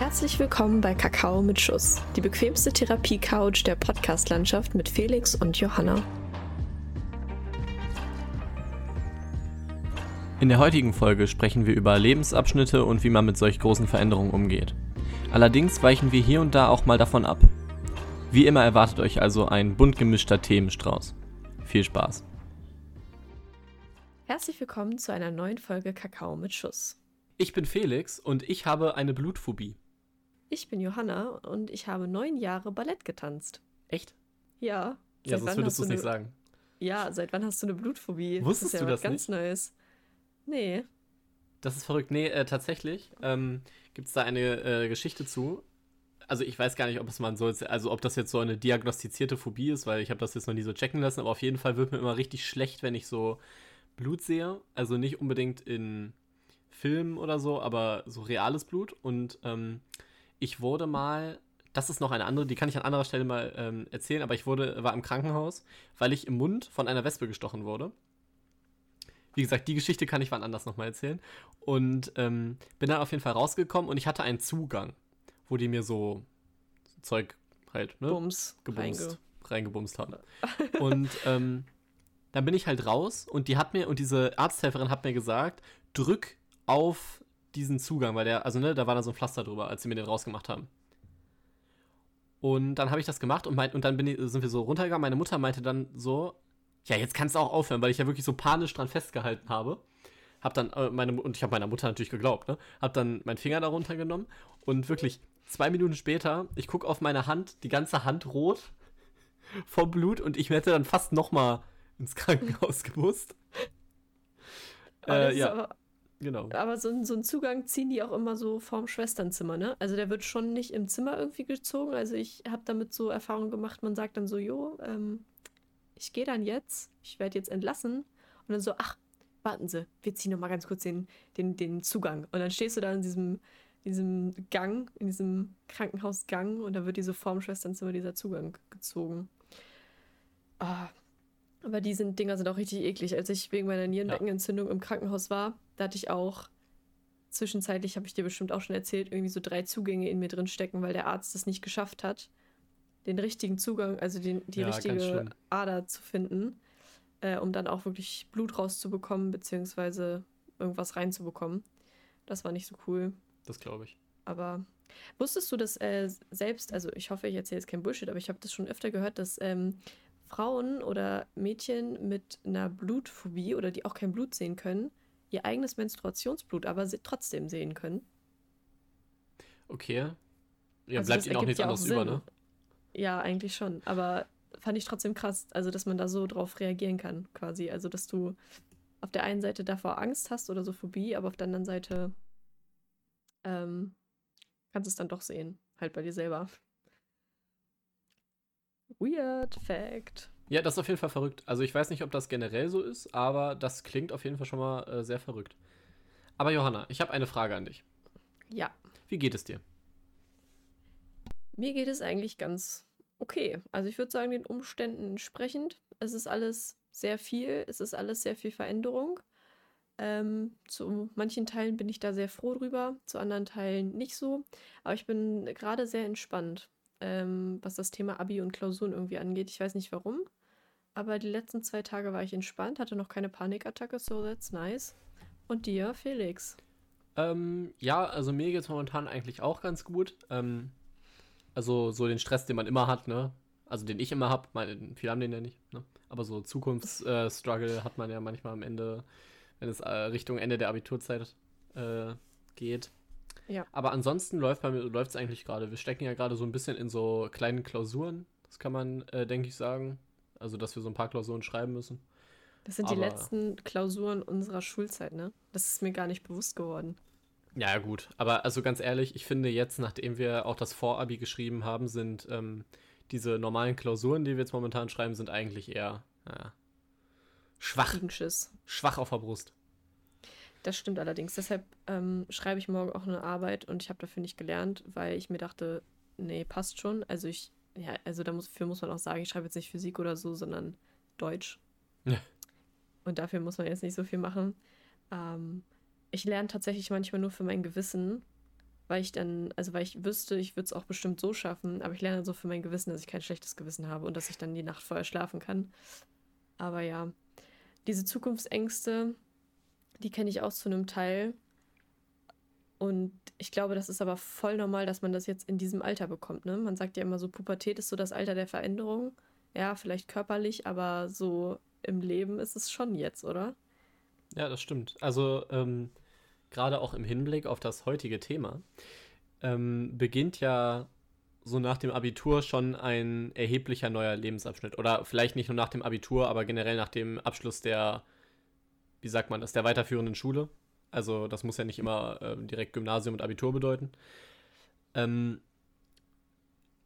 Herzlich willkommen bei Kakao mit Schuss, die bequemste Therapie-Couch der Podcast-Landschaft mit Felix und Johanna. In der heutigen Folge sprechen wir über Lebensabschnitte und wie man mit solch großen Veränderungen umgeht. Allerdings weichen wir hier und da auch mal davon ab. Wie immer erwartet euch also ein bunt gemischter Themenstrauß. Viel Spaß! Herzlich willkommen zu einer neuen Folge Kakao mit Schuss. Ich bin Felix und ich habe eine Blutphobie. Ich bin Johanna und ich habe neun Jahre Ballett getanzt. Echt? Ja. Ja, sonst würdest du es nicht sagen. Ja, seit wann hast du eine Blutphobie? Wusstest das ist ja du das ganz nicht? Neues. Nee. Das ist verrückt. Nee, äh, tatsächlich ähm, gibt es da eine äh, Geschichte zu. Also ich weiß gar nicht, ob es man so jetzt, also ob das jetzt so eine diagnostizierte Phobie ist, weil ich habe das jetzt noch nie so checken lassen, aber auf jeden Fall wird mir immer richtig schlecht, wenn ich so Blut sehe. Also nicht unbedingt in Filmen oder so, aber so reales Blut. Und ähm, ich wurde mal, das ist noch eine andere, die kann ich an anderer Stelle mal ähm, erzählen, aber ich wurde, war im Krankenhaus, weil ich im Mund von einer Wespe gestochen wurde. Wie gesagt, die Geschichte kann ich wann anders nochmal erzählen. Und ähm, bin dann auf jeden Fall rausgekommen und ich hatte einen Zugang, wo die mir so Zeug halt, ne? Bums. gebumst, reinge- reingebumst haben. Und ähm, dann bin ich halt raus und die hat mir, und diese Arzthelferin hat mir gesagt, drück auf diesen Zugang, weil der, also ne, da war da so ein Pflaster drüber, als sie mir den rausgemacht haben. Und dann habe ich das gemacht und, mein, und dann bin ich, sind wir so runtergegangen. Meine Mutter meinte dann so, ja, jetzt kannst du auch aufhören, weil ich ja wirklich so panisch dran festgehalten habe. Hab dann äh, meine und ich habe meiner Mutter natürlich geglaubt, ne? Hab dann meinen Finger darunter genommen und wirklich zwei Minuten später, ich gucke auf meine Hand, die ganze Hand rot vor Blut und ich hätte dann fast noch mal ins Krankenhaus. Aber, das Äh, ja, genau. aber so, ein- so einen Zugang ziehen die auch immer so vorm Schwesternzimmer, ne? Also der wird schon nicht im Zimmer irgendwie gezogen. Also ich habe damit so Erfahrungen gemacht, man sagt dann so, jo, ähm, ich gehe dann jetzt, ich werde jetzt entlassen. Und dann so, ach, warten Sie, wir ziehen noch mal ganz kurz den, den, den Zugang. Und dann stehst du da in diesem, diesem Gang, in diesem Krankenhausgang und da wird diese vorm Schwesternzimmer dieser Zugang gezogen. Ah, aber die sind, Dinger sind auch richtig eklig. Als ich wegen meiner Nierenbeckenentzündung im Krankenhaus war, da hatte ich auch zwischenzeitlich, habe ich dir bestimmt auch schon erzählt, irgendwie so drei Zugänge in mir drin stecken, weil der Arzt es nicht geschafft hat, den richtigen Zugang, also den, die Ja, richtige. Ader zu finden, äh, um dann auch wirklich Blut rauszubekommen, beziehungsweise irgendwas reinzubekommen. Das war nicht so cool. Das glaube ich. Aber wusstest du, dass äh, selbst, also ich hoffe, ich erzähle jetzt kein Bullshit, aber ich habe das schon öfter gehört, dass ähm, Frauen oder Mädchen mit einer Blutphobie oder die auch kein Blut sehen können, ihr eigenes Menstruationsblut aber trotzdem sehen können. Okay. Ja, Also bleibt ihnen auch nichts ja anderes über, ne? Ja, eigentlich schon. Aber fand ich trotzdem krass, also dass man da so drauf reagieren kann, quasi. Also, dass du auf der einen Seite davor Angst hast oder so Phobie, aber auf der anderen Seite ähm, kannst es dann doch sehen. Halt bei dir selber. Weird Fact. Ja, das ist auf jeden Fall verrückt. Also ich weiß nicht, ob das generell so ist, aber das klingt auf jeden Fall schon mal äh, sehr verrückt. Aber Johanna, ich habe eine Frage an dich. Ja, Wie geht es dir? mir geht es eigentlich ganz okay. Also ich würde sagen, den Umständen entsprechend. Es ist alles sehr viel, es ist alles sehr viel Veränderung. Ähm, zu manchen Teilen bin ich da sehr froh drüber, zu anderen Teilen nicht so. Aber ich bin gerade sehr entspannt, ähm, was das Thema Abi und Klausuren irgendwie angeht. Ich weiß nicht warum, aber die letzten zwei Tage war ich entspannt, hatte noch keine Panikattacke, so that's nice. Und dir, Felix? Ähm, ja, also mir geht es momentan eigentlich auch ganz gut. Ähm, also so den Stress, den man immer hat, ne? Also den ich immer habe. Viele haben den ja nicht, ne? Aber so Zukunftsstruggle hat man ja manchmal am Ende, wenn es äh, Richtung Ende der Abiturzeit äh, geht. Ja. Aber ansonsten läuft es eigentlich gerade. Wir stecken ja gerade so ein bisschen in so kleinen Klausuren. Das kann man, äh, denke ich, sagen. Also, dass wir so ein paar Klausuren schreiben müssen. Das sind die Aber- letzten Klausuren unserer Schulzeit, ne? Das ist mir gar nicht bewusst geworden. Ja, gut. Aber also ganz ehrlich, ich finde jetzt, nachdem wir auch das Vorabi geschrieben haben, sind ähm, diese normalen Klausuren, die wir jetzt momentan schreiben, sind eigentlich eher naja, schwach, schwach auf der Brust. Das stimmt allerdings. Deshalb ähm, schreibe ich morgen auch eine Arbeit und ich habe dafür nicht gelernt, weil ich mir dachte, nee, passt schon. Also ich, ja, also da muss, für muss man auch sagen, ich schreibe jetzt nicht Physik oder so, sondern Deutsch. Ja. Und dafür muss man jetzt nicht so viel machen. Ähm, ich lerne tatsächlich manchmal nur für mein Gewissen, weil ich dann, also weil ich wüsste, ich würde es auch bestimmt so schaffen, aber ich lerne so für mein Gewissen, dass ich kein schlechtes Gewissen habe und dass ich dann die Nacht vorher schlafen kann. Aber ja, diese Zukunftsängste, die kenne ich auch zu einem Teil. Und ich glaube, das ist aber voll normal, dass man das jetzt in diesem Alter bekommt. Ne? Man sagt ja immer so, Pubertät ist so das Alter der Veränderung. Ja, vielleicht körperlich, aber so im Leben ist es schon jetzt, oder? Ja, das stimmt. Also ähm, gerade auch im Hinblick auf das heutige Thema ähm, beginnt ja so nach dem Abitur schon ein erheblicher neuer Lebensabschnitt. Oder vielleicht nicht nur nach dem Abitur, aber generell nach dem Abschluss der, wie sagt man das, der weiterführenden Schule. Also das muss ja nicht immer äh, direkt Gymnasium und Abitur bedeuten. Ähm,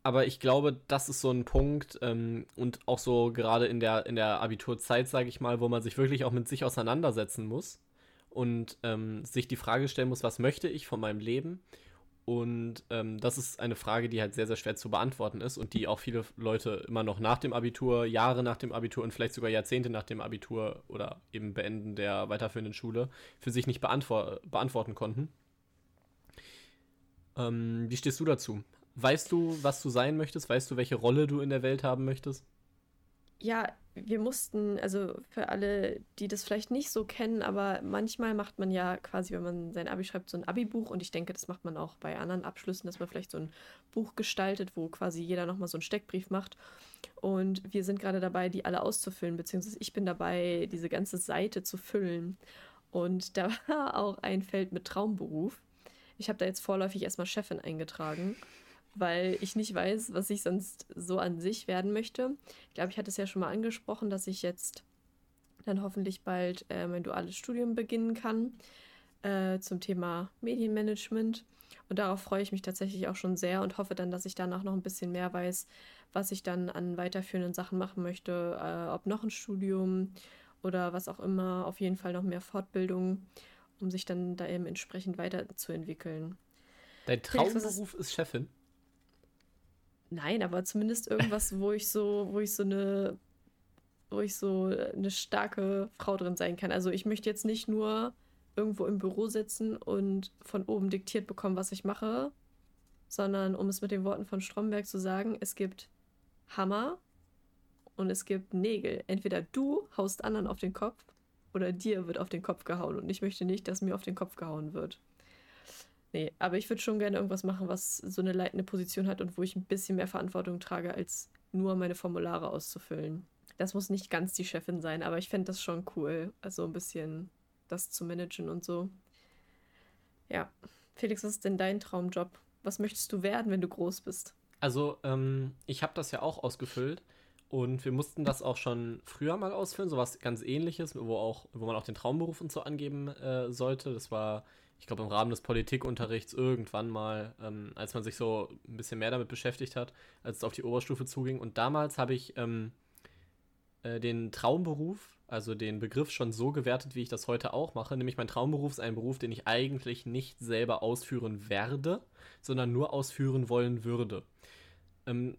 aber ich glaube, das ist so ein Punkt ähm, und auch so gerade in der, in der Abiturzeit, sage ich mal, wo man sich wirklich auch mit sich auseinandersetzen muss und ähm, sich die Frage stellen muss, was möchte ich von meinem Leben? Und ähm, das ist eine Frage, die halt sehr, sehr schwer zu beantworten ist und die auch viele Leute immer noch nach dem Abitur, Jahre nach dem Abitur und vielleicht sogar Jahrzehnte nach dem Abitur oder eben Beenden der weiterführenden Schule für sich nicht beantwort beantworten konnten. Ähm, wie stehst du dazu? Weißt du, was du sein möchtest? Weißt du, welche Rolle du in der Welt haben möchtest? Ja, wir mussten, also für alle, die das vielleicht nicht so kennen, aber manchmal macht man ja quasi, wenn man sein Abi schreibt, so ein Abi-Buch und ich denke, das macht man auch bei anderen Abschlüssen, dass man vielleicht so ein Buch gestaltet, wo quasi jeder nochmal so einen Steckbrief macht. Und wir sind gerade dabei, die alle auszufüllen, beziehungsweise ich bin dabei, diese ganze Seite zu füllen. Und da war auch ein Feld mit Traumberuf. Ich habe da jetzt vorläufig erstmal Chefin eingetragen weil ich nicht weiß, was ich sonst so an sich werden möchte. Ich glaube, ich hatte es ja schon mal angesprochen, dass ich jetzt dann hoffentlich bald äh, mein duales Studium beginnen kann äh, zum Thema Medienmanagement. Und darauf freue ich mich tatsächlich auch schon sehr und hoffe dann, dass ich danach noch ein bisschen mehr weiß, was ich dann an weiterführenden Sachen machen möchte, äh, ob noch ein Studium oder was auch immer, auf jeden Fall noch mehr Fortbildung, um sich dann da eben entsprechend weiterzuentwickeln. Dein Traumberuf ist Chefin? Nein, aber zumindest irgendwas, wo ich so, wo ich so eine, wo ich so eine starke Frau drin sein kann. Also ich möchte jetzt nicht nur irgendwo im Büro sitzen und von oben diktiert bekommen, was ich mache, sondern um es mit den Worten von Stromberg zu sagen, es gibt Hammer und es gibt Nägel. Entweder du haust anderen auf den Kopf oder dir wird auf den Kopf gehauen und ich möchte nicht, dass mir auf den Kopf gehauen wird. Nee, aber ich würde schon gerne irgendwas machen, was so eine leitende Position hat und wo ich ein bisschen mehr Verantwortung trage, als nur meine Formulare auszufüllen. Das muss nicht ganz die Chefin sein, aber ich fände das schon cool, also ein bisschen das zu managen und so. Ja. Felix, was ist denn dein Traumjob? Was möchtest du werden, wenn du groß bist? Also, ähm, ich habe das ja auch ausgefüllt und wir mussten das auch schon früher mal ausfüllen, sowas ganz ähnliches, wo, auch, wo man auch den Traumberuf und so angeben äh, sollte. Das war ich glaube, im Rahmen des Politikunterrichts irgendwann mal, ähm, als man sich so ein bisschen mehr damit beschäftigt hat, als es auf die Oberstufe zuging. Und damals habe ich ähm, äh, den Traumberuf, also den Begriff schon so gewertet, wie ich das heute auch mache. Nämlich mein Traumberuf ist ein Beruf, den ich eigentlich nicht selber ausführen werde, sondern nur ausführen wollen würde. Ähm,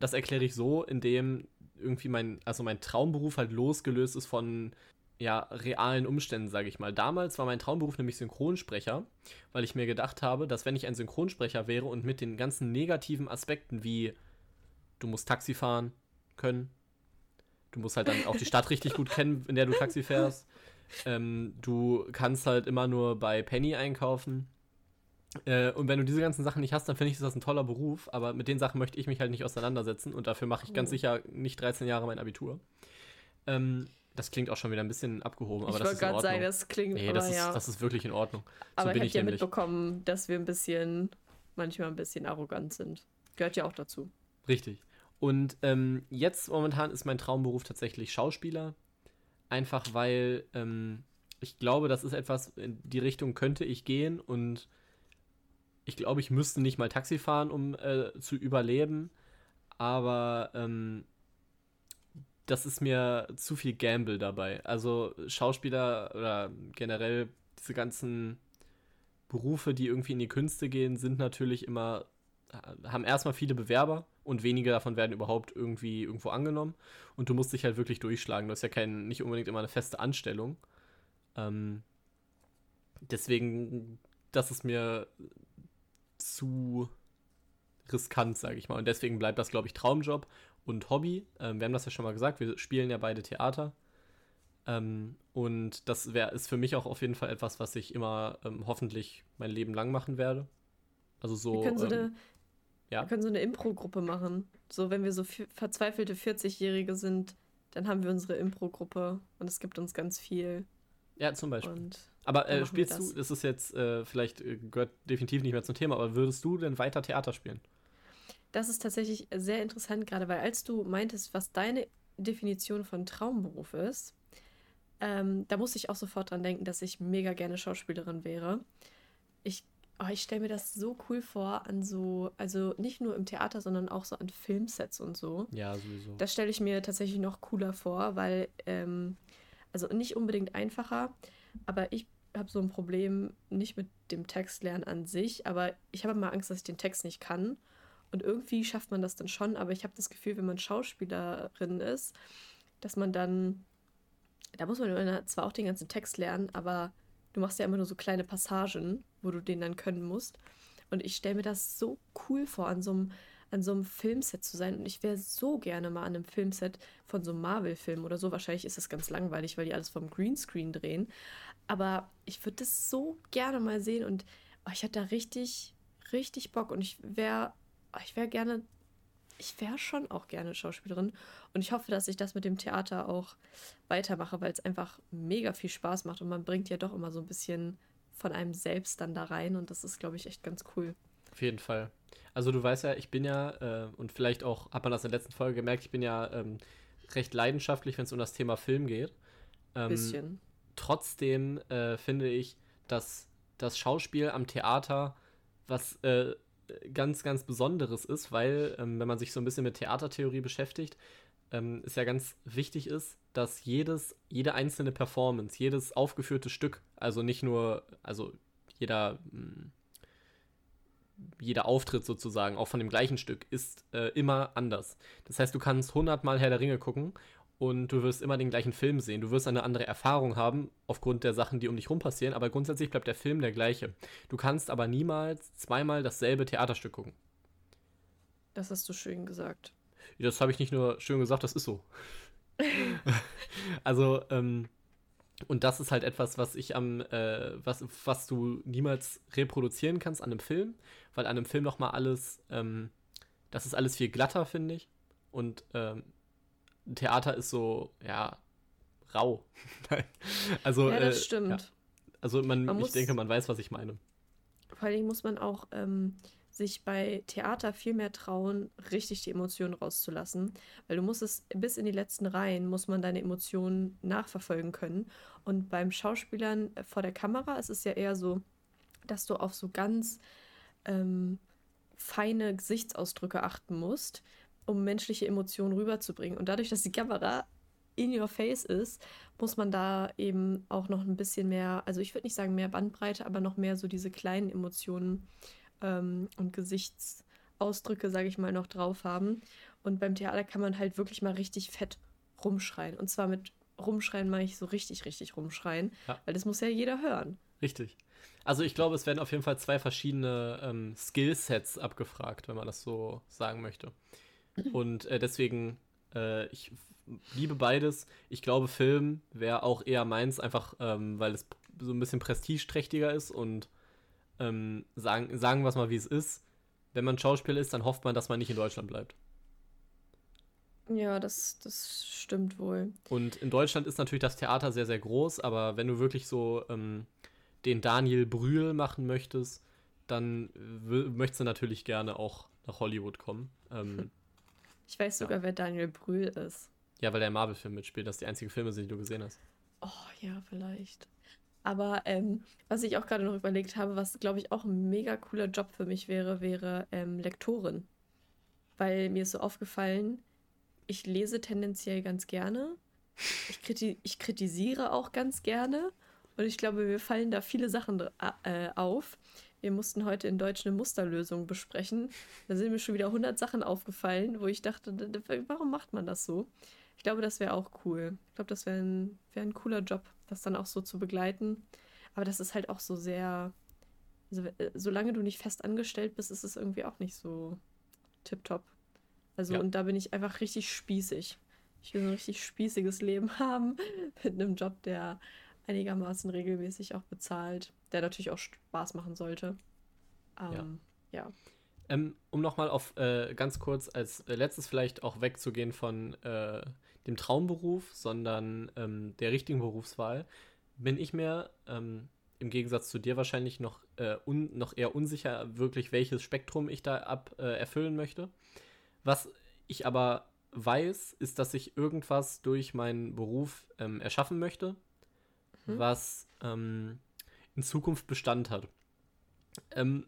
das erkläre ich so, indem irgendwie mein, also mein Traumberuf halt losgelöst ist von ja, realen Umständen, sage ich mal. Damals war mein Traumberuf nämlich Synchronsprecher, weil ich mir gedacht habe, dass wenn ich ein Synchronsprecher wäre und mit den ganzen negativen Aspekten wie du musst Taxi fahren können, du musst halt dann auch die Stadt richtig gut kennen, in der du Taxi fährst, ähm, du kannst halt immer nur bei Penny einkaufen. Äh, und wenn du diese ganzen Sachen nicht hast, dann finde ich das ein toller Beruf, aber mit den Sachen möchte ich mich halt nicht auseinandersetzen und dafür mache ich ganz oh. sicher nicht 13 Jahre mein Abitur. Ähm, das klingt auch schon wieder ein bisschen abgehoben, aber ich das ist in Ordnung. Sagen, das klingt, nee, das, ist, ja. das ist wirklich in Ordnung. So aber bin ich habe ja mitbekommen, dass wir ein bisschen, manchmal ein bisschen arrogant sind. Gehört ja auch dazu. Richtig. Und ähm, jetzt momentan ist mein Traumberuf tatsächlich Schauspieler. Einfach weil ähm, ich glaube, das ist etwas, in die Richtung könnte ich gehen und ich glaube, ich müsste nicht mal Taxi fahren, um äh, zu überleben. Aber ähm, das ist mir zu viel Gamble dabei. Also Schauspieler oder generell diese ganzen Berufe, die irgendwie in die Künste gehen, sind natürlich immer, haben erstmal viele Bewerber und wenige davon werden überhaupt irgendwie irgendwo angenommen. Und du musst dich halt wirklich durchschlagen. Du hast ja kein, nicht unbedingt immer eine feste Anstellung. Ähm, deswegen das ist mir zu riskant, sage ich mal. Und deswegen bleibt das, glaube ich, Traumjob und Hobby. Ähm, wir haben das ja schon mal gesagt, wir spielen ja beide Theater. Ähm, und das wär, ist für mich auch auf jeden Fall etwas, was ich immer ähm, hoffentlich mein Leben lang machen werde. Also so. Wir können so ähm, eine, ja? wir können so eine Impro-Gruppe machen. So, wenn wir so verzweifelte 40-Jährige sind, dann haben wir unsere Impro-Gruppe und es gibt uns ganz viel. Ja, zum Beispiel. Und aber äh, spielst das. du, das ist jetzt äh, vielleicht äh, gehört definitiv nicht mehr zum Thema, aber würdest du denn weiter Theater spielen? Das ist tatsächlich sehr interessant, gerade weil als du meintest, was deine Definition von Traumberuf ist, ähm, da musste ich auch sofort dran denken, dass ich mega gerne Schauspielerin wäre. Ich, oh, ich stelle mir das so cool vor an so, also nicht nur im Theater, sondern auch so an Filmsets und so. Ja, sowieso. Das stelle ich mir tatsächlich noch cooler vor, weil, ähm, also nicht unbedingt einfacher, aber ich habe so ein Problem nicht mit dem Textlernen an sich, aber ich habe immer Angst, dass ich den Text nicht kann. Und irgendwie schafft man das dann schon, aber ich habe das Gefühl, wenn man Schauspielerin ist, dass man dann, da muss man zwar auch den ganzen Text lernen, aber du machst ja immer nur so kleine Passagen, wo du den dann können musst. Und ich stelle mir das so cool vor, an so einem, an so einem Filmset zu sein. Und ich wäre so gerne mal an einem Filmset von so einem Marvel-Film oder so. Wahrscheinlich ist das ganz langweilig, weil die alles vom Greenscreen drehen. Aber ich würde das so gerne mal sehen und oh, ich hatte da richtig, richtig Bock. Und ich wäre, oh, ich wäre gerne, ich wäre schon auch gerne Schauspielerin. Und ich hoffe, dass ich das mit dem Theater auch weitermache, weil es einfach mega viel Spaß macht. Und man bringt ja doch immer so ein bisschen von einem selbst dann da rein. Und das ist, glaube ich, echt ganz cool. Auf jeden Fall. Also du weißt ja, ich bin ja, äh, und vielleicht auch, hat man das in der letzten Folge gemerkt, ich bin ja ähm, recht leidenschaftlich, wenn es um das Thema Film geht. Ähm, Bisschen. Trotzdem äh, finde ich, dass das Schauspiel am Theater was äh, ganz, ganz Besonderes ist, weil, ähm, wenn man sich so ein bisschen mit Theatertheorie beschäftigt, ähm, es ja ganz wichtig ist, dass jedes, jede einzelne Performance, jedes aufgeführte Stück, also nicht nur, also jeder, mh, jeder Auftritt sozusagen, auch von dem gleichen Stück, ist äh, immer anders. Das heißt, du kannst hundertmal Herr der Ringe gucken und du wirst immer den gleichen Film sehen. Du wirst eine andere Erfahrung haben aufgrund der Sachen, die um dich rum passieren, aber grundsätzlich bleibt der Film der gleiche. Du kannst aber niemals zweimal dasselbe Theaterstück gucken. Das hast du schön gesagt. Das habe ich nicht nur schön gesagt, das ist so. also, ähm, und das ist halt etwas, was ich am, äh, was, was du niemals reproduzieren kannst an einem Film, weil an einem Film nochmal alles, ähm, das ist alles viel glatter, finde ich. Und ähm, Theater ist so, ja, rau. also, ja, das äh, stimmt. ja. Also man, Man ich denke, man weiß, was ich meine. Vor Dingen muss man auch ähm, sich bei Theater viel mehr trauen, richtig die Emotionen rauszulassen. Weil du musst es bis in die letzten Reihen, muss man deine Emotionen nachverfolgen können. Und beim Schauspielern äh, vor der Kamera ist es ja eher so, dass du auf so ganz ähm, feine Gesichtsausdrücke achten musst, um menschliche Emotionen rüberzubringen. Und dadurch, dass die Kamera in your face ist, muss man da eben auch noch ein bisschen mehr, also ich würde nicht sagen mehr Bandbreite, aber noch mehr so diese kleinen Emotionen ähm, und Gesichtsausdrücke, sage ich mal, noch drauf haben. Und beim Theater kann man halt wirklich mal richtig fett rumschreien. Und zwar mit rumschreien meine ich so richtig, richtig rumschreien, Ja. weil das muss ja jeder hören. Richtig. Also ich glaube, es werden auf jeden Fall zwei verschiedene ähm, Skillsets abgefragt, wenn man das so sagen möchte. Und äh, deswegen, äh, ich liebe beides. Ich glaube, Film wäre auch eher meins, einfach ähm, weil es so ein bisschen prestigeträchtiger ist und ähm, sagen, sagen wir es mal, wie es ist. Wenn man Schauspieler ist, dann hofft man, dass man nicht in Deutschland bleibt. Ja, das, das stimmt wohl. Und in Deutschland ist natürlich das Theater sehr, sehr groß, aber wenn du wirklich so ähm, den Daniel Brühl machen möchtest, dann möchtest du natürlich gerne auch nach Hollywood kommen. Ähm, Ich weiß Ja. sogar, wer Daniel Brühl ist. ja, weil der Marvel-Film mitspielt, das die einzige Filme sind, die du gesehen hast. Oh ja, vielleicht. Aber ähm, was ich auch gerade noch überlegt habe, was glaube ich auch ein mega cooler Job für mich wäre, wäre ähm, Lektorin. Weil mir ist so aufgefallen, ich lese tendenziell ganz gerne. Ich, kriti ich kritisiere auch ganz gerne. Und ich glaube, mir fallen da viele Sachen äh, auf. Wir mussten heute in Deutsch eine Musterlösung besprechen. Da sind mir schon wieder 100 Sachen aufgefallen, wo ich dachte, warum macht man das so? Ich glaube, das wäre auch cool. Ich glaube, das wäre ein, wär ein cooler Job, das dann auch so zu begleiten. Aber das ist halt auch so sehr, also, äh, solange du nicht fest angestellt bist, ist es irgendwie auch nicht so tipptopp. Also, ja. und da bin ich einfach richtig spießig. Ich will so ein richtig spießiges Leben haben mit einem Job, der einigermaßen regelmäßig auch bezahlt, der natürlich auch Spaß machen sollte. Ähm, ja. ja. Ähm, um nochmal auf äh, ganz kurz als äh, letztes vielleicht auch wegzugehen von äh, dem Traumberuf, sondern ähm, der richtigen Berufswahl, bin ich mir ähm, im Gegensatz zu dir wahrscheinlich noch, äh, un, noch eher unsicher, wirklich welches Spektrum ich da ab äh, erfüllen möchte. Was ich aber weiß, ist, dass ich irgendwas durch meinen Beruf ähm, erschaffen möchte, mhm. was ähm, in Zukunft Bestand hat. Ähm,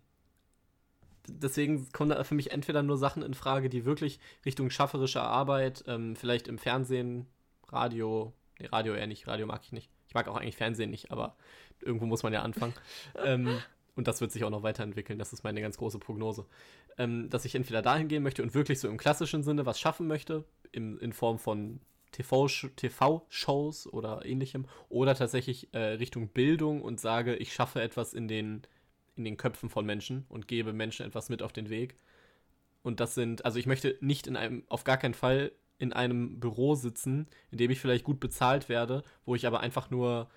deswegen kommen da für mich entweder nur Sachen in Frage, die wirklich Richtung schafferische Arbeit, ähm, vielleicht im Fernsehen, Radio, nee, Radio eher nicht, Radio mag ich nicht. Ich mag auch eigentlich Fernsehen nicht, aber irgendwo muss man ja anfangen. ähm, und das wird sich auch noch weiterentwickeln. Das ist meine ganz große Prognose. Ähm, dass ich entweder dahin gehen möchte und wirklich so im klassischen Sinne was schaffen möchte, im, in Form von TV-Shows TV oder ähnlichem, oder tatsächlich äh, Richtung Bildung und sage, ich schaffe etwas in den, in den Köpfen von Menschen und gebe Menschen etwas mit auf den Weg. Und das sind, also ich möchte nicht in einem, auf gar keinen Fall in einem Büro sitzen, in dem ich vielleicht gut bezahlt werde, wo ich aber einfach nur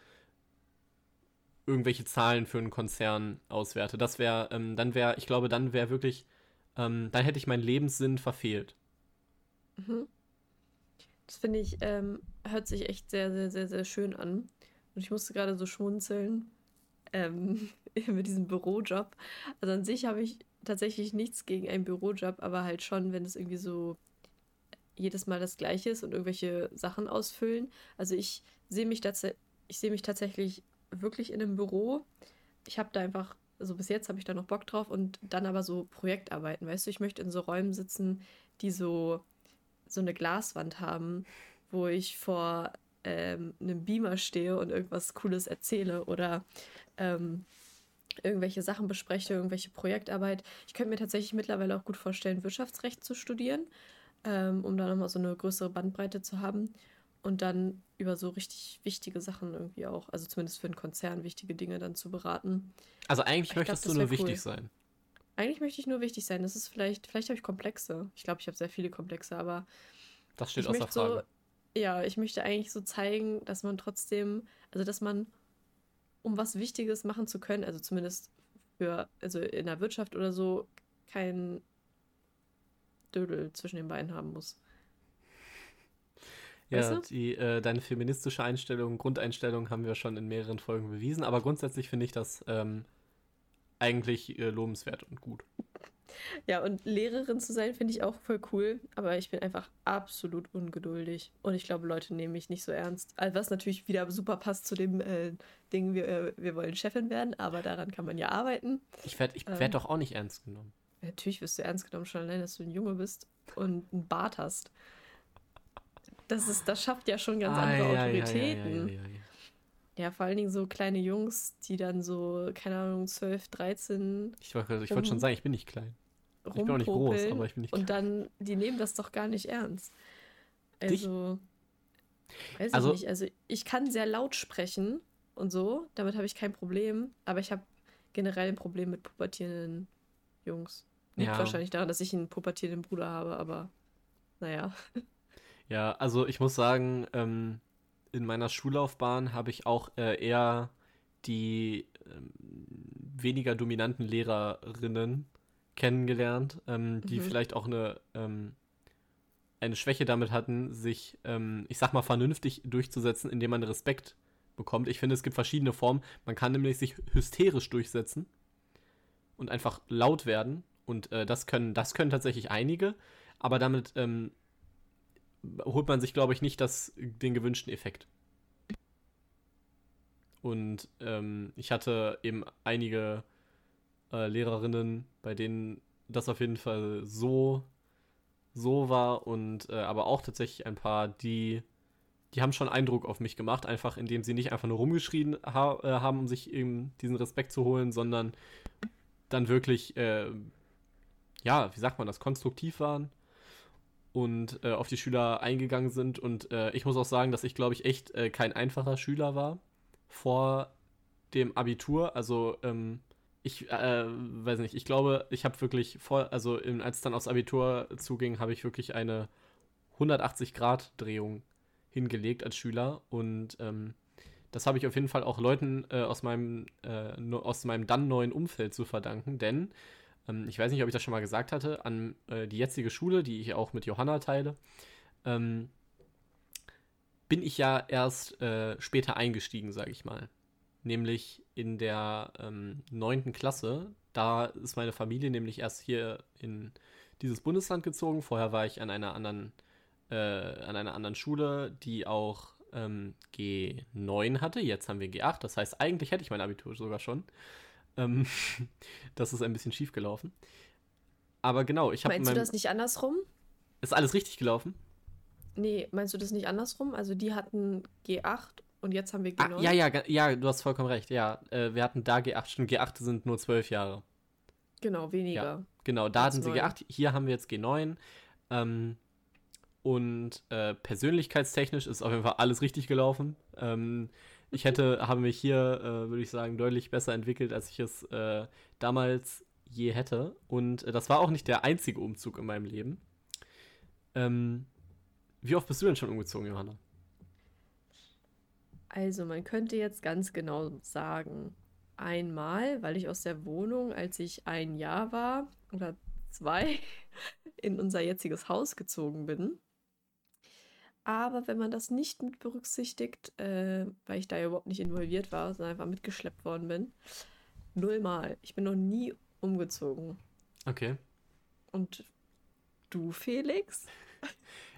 irgendwelche Zahlen für einen Konzern auswerte. Das wäre, ähm, dann wäre, ich glaube, dann wäre wirklich, ähm, dann hätte ich meinen Lebenssinn verfehlt. Mhm. Das finde ich, ähm, hört sich echt sehr, sehr, sehr, sehr schön an. Und ich musste gerade so schmunzeln ähm, mit diesem Bürojob. Also an sich habe ich tatsächlich nichts gegen einen Bürojob, aber halt schon, wenn es irgendwie so jedes Mal das Gleiche ist und irgendwelche Sachen ausfüllen. Also ich sehe mich, ich sehe mich tatsächlich wirklich in einem Büro. Ich habe da einfach, also bis jetzt habe ich da noch Bock drauf und dann aber so Projektarbeiten, weißt du, ich möchte in so Räumen sitzen, die so, so eine Glaswand haben, wo ich vor ähm, einem Beamer stehe und irgendwas Cooles erzähle oder ähm, irgendwelche Sachen bespreche, irgendwelche Projektarbeit. Ich könnte mir tatsächlich mittlerweile auch gut vorstellen, Wirtschaftsrecht zu studieren, ähm, um da nochmal so eine größere Bandbreite zu haben und dann über so richtig wichtige Sachen irgendwie auch, also zumindest für einen Konzern wichtige Dinge dann zu beraten. Also eigentlich ich möchtest glaub, du nur wichtig cool. sein. Eigentlich möchte ich nur wichtig sein. Das ist vielleicht, vielleicht habe ich Komplexe. Ich glaube, ich habe sehr viele Komplexe, aber. Das steht außer Frage. So, ja, ich möchte eigentlich so zeigen, dass man trotzdem, also dass man, um was Wichtiges machen zu können, also zumindest für, also in der Wirtschaft oder so, kein Dödel zwischen den Beinen haben muss. Ja, weißt du? die, äh, deine feministische Einstellung, Grundeinstellung haben wir schon in mehreren Folgen bewiesen, aber grundsätzlich finde ich das ähm, eigentlich äh, lobenswert und gut. Ja, und Lehrerin zu sein, finde ich auch voll cool, aber ich bin einfach absolut ungeduldig. Und ich glaube, Leute nehmen mich nicht so ernst. Also was natürlich wieder super passt zu dem äh, Ding, wir, äh, wir wollen Chefin werden, aber daran kann man ja arbeiten. Ich werde ich werd ähm, doch auch nicht ernst genommen. Natürlich wirst du ernst genommen, schon allein, dass du ein Junge bist und einen Bart hast. Das, ist, das schafft ja schon ganz andere ah, Autoritäten. Ja, ja, ja, vor allen Dingen so kleine Jungs, die dann so, keine Ahnung, 12, 13. Ich wollte wollt schon sagen, ich bin nicht klein. Ich bin auch nicht groß, aber ich bin nicht klein. Und dann, die nehmen das doch gar nicht ernst. Also, Dich? weiß also, ich nicht. Also, ich kann sehr laut sprechen und so, damit habe ich kein Problem, aber ich habe generell ein Problem mit pubertierenden Jungs. Liegt ja. wahrscheinlich daran, dass ich einen pubertierenden Bruder habe, aber naja. Ja, also ich muss sagen, ähm, in meiner Schullaufbahn habe ich auch äh, eher die ähm, weniger dominanten Lehrerinnen kennengelernt, ähm, die mhm. vielleicht auch eine, ähm, eine Schwäche damit hatten, sich, ähm, ich sag mal, vernünftig durchzusetzen, indem man Respekt bekommt. Ich finde, es gibt verschiedene Formen. Man kann nämlich sich hysterisch durchsetzen und einfach laut werden. Und äh, das können, das können tatsächlich einige, aber damit ähm, holt man sich, glaube ich, nicht das, den gewünschten Effekt. Und ähm, ich hatte eben einige äh, Lehrerinnen, bei denen das auf jeden Fall so, so war und äh, aber auch tatsächlich ein paar, die, die haben schon Eindruck auf mich gemacht, einfach indem sie nicht einfach nur rumgeschrien ha äh, haben, um sich eben diesen Respekt zu holen, sondern dann wirklich, äh, ja, wie sagt man das, konstruktiv waren und äh, auf die Schüler eingegangen sind. Und äh, ich muss auch sagen, dass ich, glaube ich, echt äh, kein einfacher Schüler war vor dem Abitur. Also ähm, ich äh, weiß nicht, ich glaube, ich habe wirklich vor, also in, als es dann aufs Abitur zuging, habe ich wirklich eine 180-Grad-Drehung hingelegt als Schüler und ähm, das habe ich auf jeden Fall auch Leuten äh, aus, meinem, äh, aus meinem dann neuen Umfeld zu verdanken, denn ähm, ich weiß nicht, ob ich das schon mal gesagt hatte, an äh, die jetzige Schule, die ich auch mit Johanna teile, ähm, bin ich ja erst äh, später eingestiegen, sage ich mal. Nämlich in der ähm, neunten Klasse. Da ist meine Familie nämlich erst hier in dieses Bundesland gezogen. Vorher war ich an einer anderen, äh, an einer anderen Schule, die auch ähm, G9 hatte. Jetzt haben wir G8. Das heißt, eigentlich hätte ich mein Abitur sogar schon. Ähm, das ist ein bisschen schief gelaufen. Aber genau, ich habe. Meinst du das nicht andersrum? Ist alles richtig gelaufen? Nee, meinst du das nicht andersrum? Also die hatten G8 und jetzt haben wir G9. Ah, ja, ja, ja, du hast vollkommen recht. Ja, äh, wir hatten da G8. Stimmt, G8 sind nur zwölf Jahre. Genau, weniger. Ja, genau, da hatten sie G8. Hier haben wir jetzt G9. Ähm, und äh, persönlichkeitstechnisch ist auf jeden Fall alles richtig gelaufen. Ähm, ich hätte, habe mich hier, äh, würde ich sagen, deutlich besser entwickelt, als ich es äh, damals je hätte. Und äh, das war auch nicht der einzige Umzug in meinem Leben. Ähm, wie oft bist du denn schon umgezogen, Johanna? Also, man könnte jetzt ganz genau sagen, einmal, weil ich aus der Wohnung, als ich ein Jahr war oder zwei, in unser jetziges Haus gezogen bin. Aber wenn man das nicht mit berücksichtigt, äh, weil ich da ja überhaupt nicht involviert war, sondern einfach mitgeschleppt worden bin, nullmal. Ich bin noch nie umgezogen. Okay. Und du, Felix?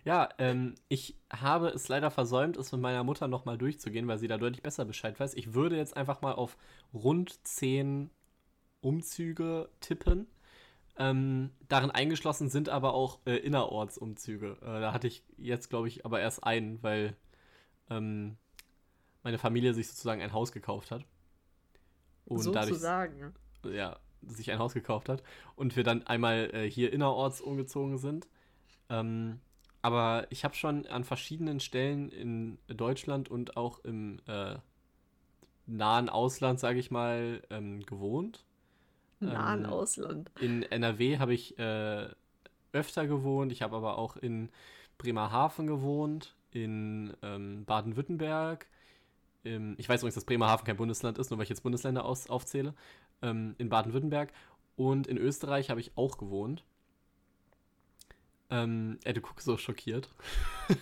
Ja, ähm, ich habe es leider versäumt, es mit meiner Mutter nochmal durchzugehen, weil sie da deutlich besser Bescheid weiß. Ich würde jetzt einfach mal auf rund zehn Umzüge tippen. Ähm, darin eingeschlossen sind aber auch äh, Innerortsumzüge. Äh, da hatte ich jetzt, glaube ich, aber erst einen, weil ähm, meine Familie sich sozusagen ein Haus gekauft hat. Und sozusagen. Dadurch, ja, sich ein Haus gekauft hat. Und wir dann einmal äh, hier innerorts umgezogen sind. Ähm, aber ich habe schon an verschiedenen Stellen in Deutschland und auch im äh, nahen Ausland, sage ich mal, ähm, gewohnt nahen ähm, Ausland. In NRW habe ich äh, öfter gewohnt. Ich habe aber auch in Bremerhaven gewohnt, in ähm, Baden-Württemberg. Ich weiß übrigens, dass Bremerhaven kein Bundesland ist, nur weil ich jetzt Bundesländer aus, aufzähle. Ähm, in Baden-Württemberg. Und in Österreich habe ich auch gewohnt. Ähm, ey, du guckst so schockiert.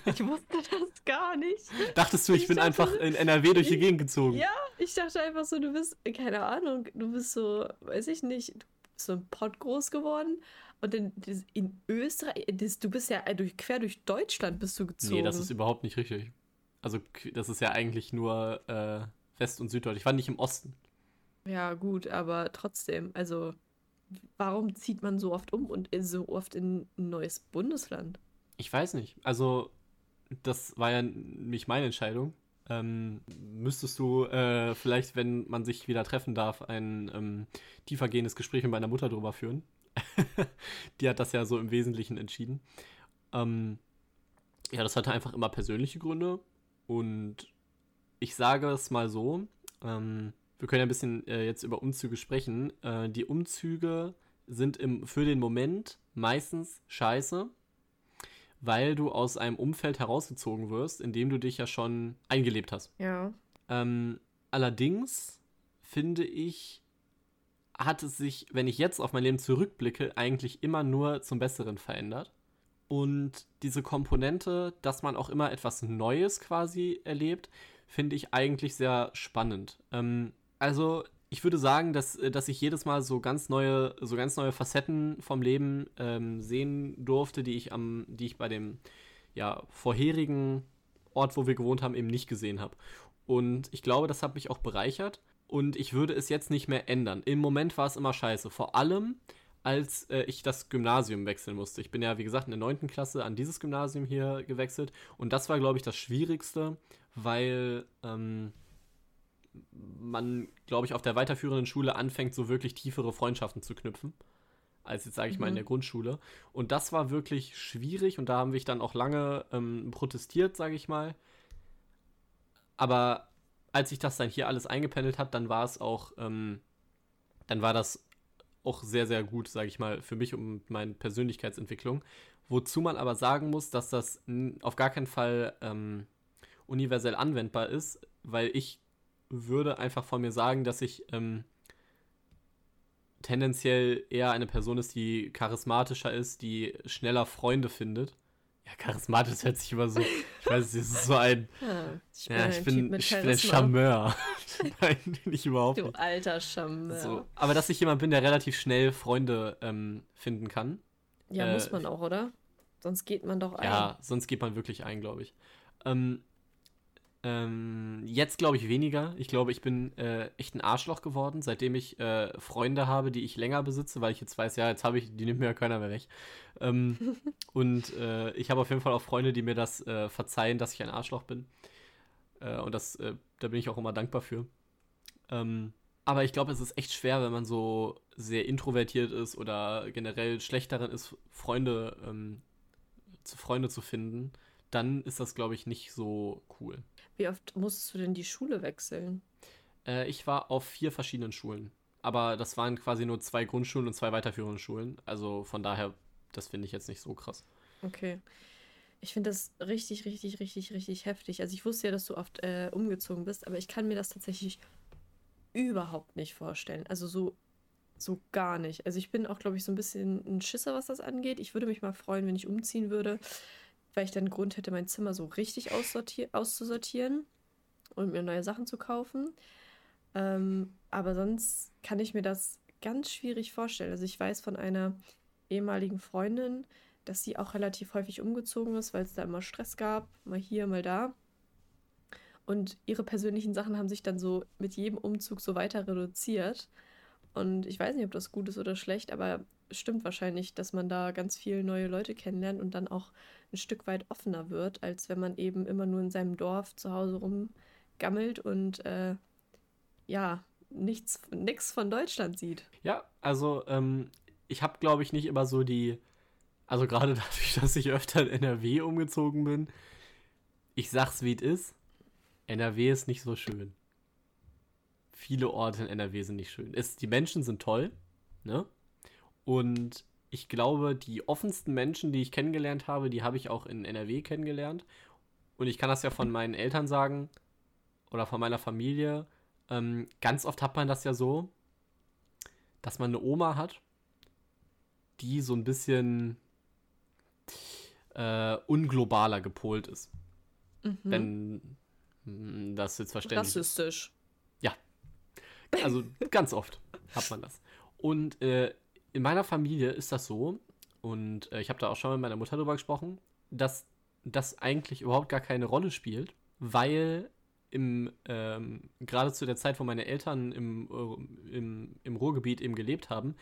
Ich wusste das gar nicht. Dachtest du, ich, ich bin dachte, einfach in NRW durch die Gegend gezogen? Ja, ich dachte einfach so, du bist, keine Ahnung, du bist so, weiß ich nicht, so ein Pott groß geworden. Und in, in Österreich, du bist ja durch, quer durch Deutschland bist du gezogen. Nee, das ist überhaupt nicht richtig. Also, das ist ja eigentlich nur äh, West- und Süddeutschland. Ich war nicht im Osten. Ja, gut, aber trotzdem, also warum zieht man so oft um und so oft in ein neues Bundesland? Ich weiß nicht. Also, das war ja nicht meine Entscheidung. Ähm, müsstest du äh, vielleicht, wenn man sich wieder treffen darf, ein ähm, tiefergehendes Gespräch mit meiner Mutter darüber führen. Die hat das ja so im Wesentlichen entschieden. Ähm, ja, das hatte einfach immer persönliche Gründe. Und ich sage es mal so, ähm, wir können ja ein bisschen äh, jetzt über Umzüge sprechen. Äh, die Umzüge sind im, für den Moment meistens scheiße, weil du aus einem Umfeld herausgezogen wirst, in dem du dich ja schon eingelebt hast. Ja. Ähm, allerdings finde ich, hat es sich, wenn ich jetzt auf mein Leben zurückblicke, eigentlich immer nur zum Besseren verändert. Und diese Komponente, dass man auch immer etwas Neues quasi erlebt, finde ich eigentlich sehr spannend. Ähm, also ich würde sagen, dass, äh, dass ich jedes Mal so ganz neue, so ganz neue Facetten vom Leben ähm, sehen durfte, die ich am, die ich bei dem ja, vorherigen Ort, wo wir gewohnt haben, eben nicht gesehen habe. Und ich glaube, das hat mich auch bereichert. Und ich würde es jetzt nicht mehr ändern. Im Moment war es immer scheiße. Vor allem, als äh, ich das Gymnasium wechseln musste. Ich bin ja, wie gesagt, in der 9. Klasse an dieses Gymnasium hier gewechselt. Und das war, glaube ich, das Schwierigste, weil ähm, man, glaube ich, auf der weiterführenden Schule anfängt, so wirklich tiefere Freundschaften zu knüpfen. Als jetzt, sage ich mhm. mal, in mhm. der Grundschule. Und das war wirklich schwierig und da haben wir dann auch lange ähm, protestiert, sage ich mal. Aber als sich das dann hier alles eingependelt hat, dann war es auch ähm, dann war das auch sehr, sehr gut, sage ich mal, für mich und meine Persönlichkeitsentwicklung. Wozu man aber sagen muss, dass das auf gar keinen Fall ähm, universell anwendbar ist, weil ich würde einfach von mir sagen, dass ich ähm, tendenziell eher eine Person ist, die charismatischer ist, die schneller Freunde findet. Ja, charismatisch hört sich immer so. Ich weiß, es ist so ein. Ja, ich bin, ja, ich bin, ich bin ein Charmeur. Nein, nicht überhaupt. Du alter Charmeur. So, aber dass ich jemand bin, der relativ schnell Freunde ähm, finden kann. Ja, äh, muss man auch, oder? Sonst geht man doch ein. Ja, sonst geht man wirklich ein, glaube ich. Ähm, ähm, jetzt glaube ich weniger. Ich glaube, ich bin äh, echt ein Arschloch geworden, seitdem ich äh, Freunde habe, die ich länger besitze, weil ich jetzt weiß, ja, jetzt habe ich, die nimmt mir ja keiner mehr weg. Ähm, und äh, ich habe auf jeden Fall auch Freunde, die mir das äh, verzeihen, dass ich ein Arschloch bin. Äh, und das, äh, da bin ich auch immer dankbar für. Ähm, aber ich glaube, es ist echt schwer, wenn man so sehr introvertiert ist oder generell schlecht darin ist, Freunde, ähm, zu Freunde zu finden. Dann ist das, glaube ich, nicht so cool. Wie oft musstest du denn die Schule wechseln? Äh, ich war auf vier verschiedenen Schulen. Aber das waren quasi nur zwei Grundschulen und zwei weiterführende Schulen. Also von daher, das finde ich jetzt nicht so krass. Okay. Ich finde das richtig, richtig, richtig, richtig heftig. Also ich wusste ja, dass du oft äh, umgezogen bist, aber ich kann mir das tatsächlich überhaupt nicht vorstellen. Also so, so gar nicht. Also ich bin auch, glaube ich, so ein bisschen ein Schisser, was das angeht. Ich würde mich mal freuen, wenn ich umziehen würde weil ich dann Grund hätte, mein Zimmer so richtig auszusortieren und mir neue Sachen zu kaufen. Ähm, aber sonst kann ich mir das ganz schwierig vorstellen. Also ich weiß von einer ehemaligen Freundin, dass sie auch relativ häufig umgezogen ist, weil es da immer Stress gab, mal hier, mal da. Und ihre persönlichen Sachen haben sich dann so mit jedem Umzug so weiter reduziert. Und ich weiß nicht, ob das gut ist oder schlecht, aber stimmt wahrscheinlich, dass man da ganz viele neue Leute kennenlernt und dann auch ein Stück weit offener wird, als wenn man eben immer nur in seinem Dorf zu Hause rumgammelt und äh, ja, nichts, nichts von Deutschland sieht. Ja, also ähm, ich habe, glaube ich, nicht immer so die, also gerade dadurch, dass ich öfter in NRW umgezogen bin, ich sag's wie es ist, NRW ist nicht so schön. Viele Orte in NRW sind nicht schön. Es, die Menschen sind toll, ne? Und ich glaube, die offensten Menschen, die ich kennengelernt habe, die habe ich auch in NRW kennengelernt. Und ich kann das ja von meinen Eltern sagen oder von meiner Familie. Ähm, ganz oft hat man das ja so, dass man eine Oma hat, die so ein bisschen äh, unglobaler gepolt ist. Mhm. Wenn hm, das jetzt verständlich Rassistisch. Ist. Ja. Also ganz oft hat man das. Und äh, in meiner Familie ist das so, und äh, ich habe da auch schon mit meiner Mutter drüber gesprochen, dass das eigentlich überhaupt gar keine Rolle spielt, weil im, ähm, gerade zu der Zeit, wo meine Eltern im, äh, im, im Ruhrgebiet eben gelebt haben,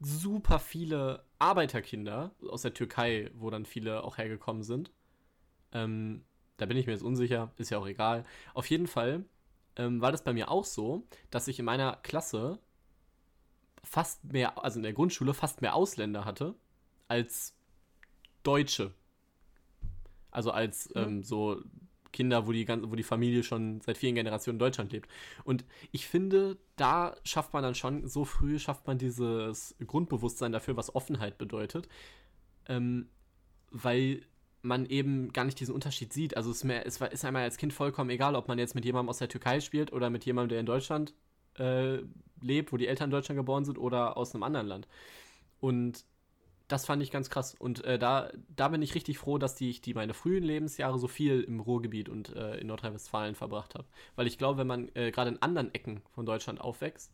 super viele Arbeiterkinder aus der Türkei, wo dann viele auch hergekommen sind. Ähm, da bin ich mir jetzt unsicher, ist ja auch egal. Auf jeden Fall ähm, war das bei mir auch so, dass ich in meiner Klasse fast mehr, also in der Grundschule fast mehr Ausländer hatte als Deutsche. Also als mhm. ähm, so Kinder, wo die, ganze, wo die Familie schon seit vielen Generationen in Deutschland lebt. Und ich finde, da schafft man dann schon, so früh schafft man dieses Grundbewusstsein dafür, was Offenheit bedeutet. Ähm, weil man eben gar nicht diesen Unterschied sieht. Also es ist, mehr, es ist einmal als Kind vollkommen egal, ob man jetzt mit jemandem aus der Türkei spielt oder mit jemandem, der in Deutschland äh, lebt, wo die Eltern in Deutschland geboren sind oder aus einem anderen Land. Und das fand ich ganz krass. Und äh, da, da bin ich richtig froh, dass die, ich die meine frühen Lebensjahre so viel im Ruhrgebiet und äh, in Nordrhein-Westfalen verbracht habe. Weil ich glaube, wenn man äh, gerade in anderen Ecken von Deutschland aufwächst,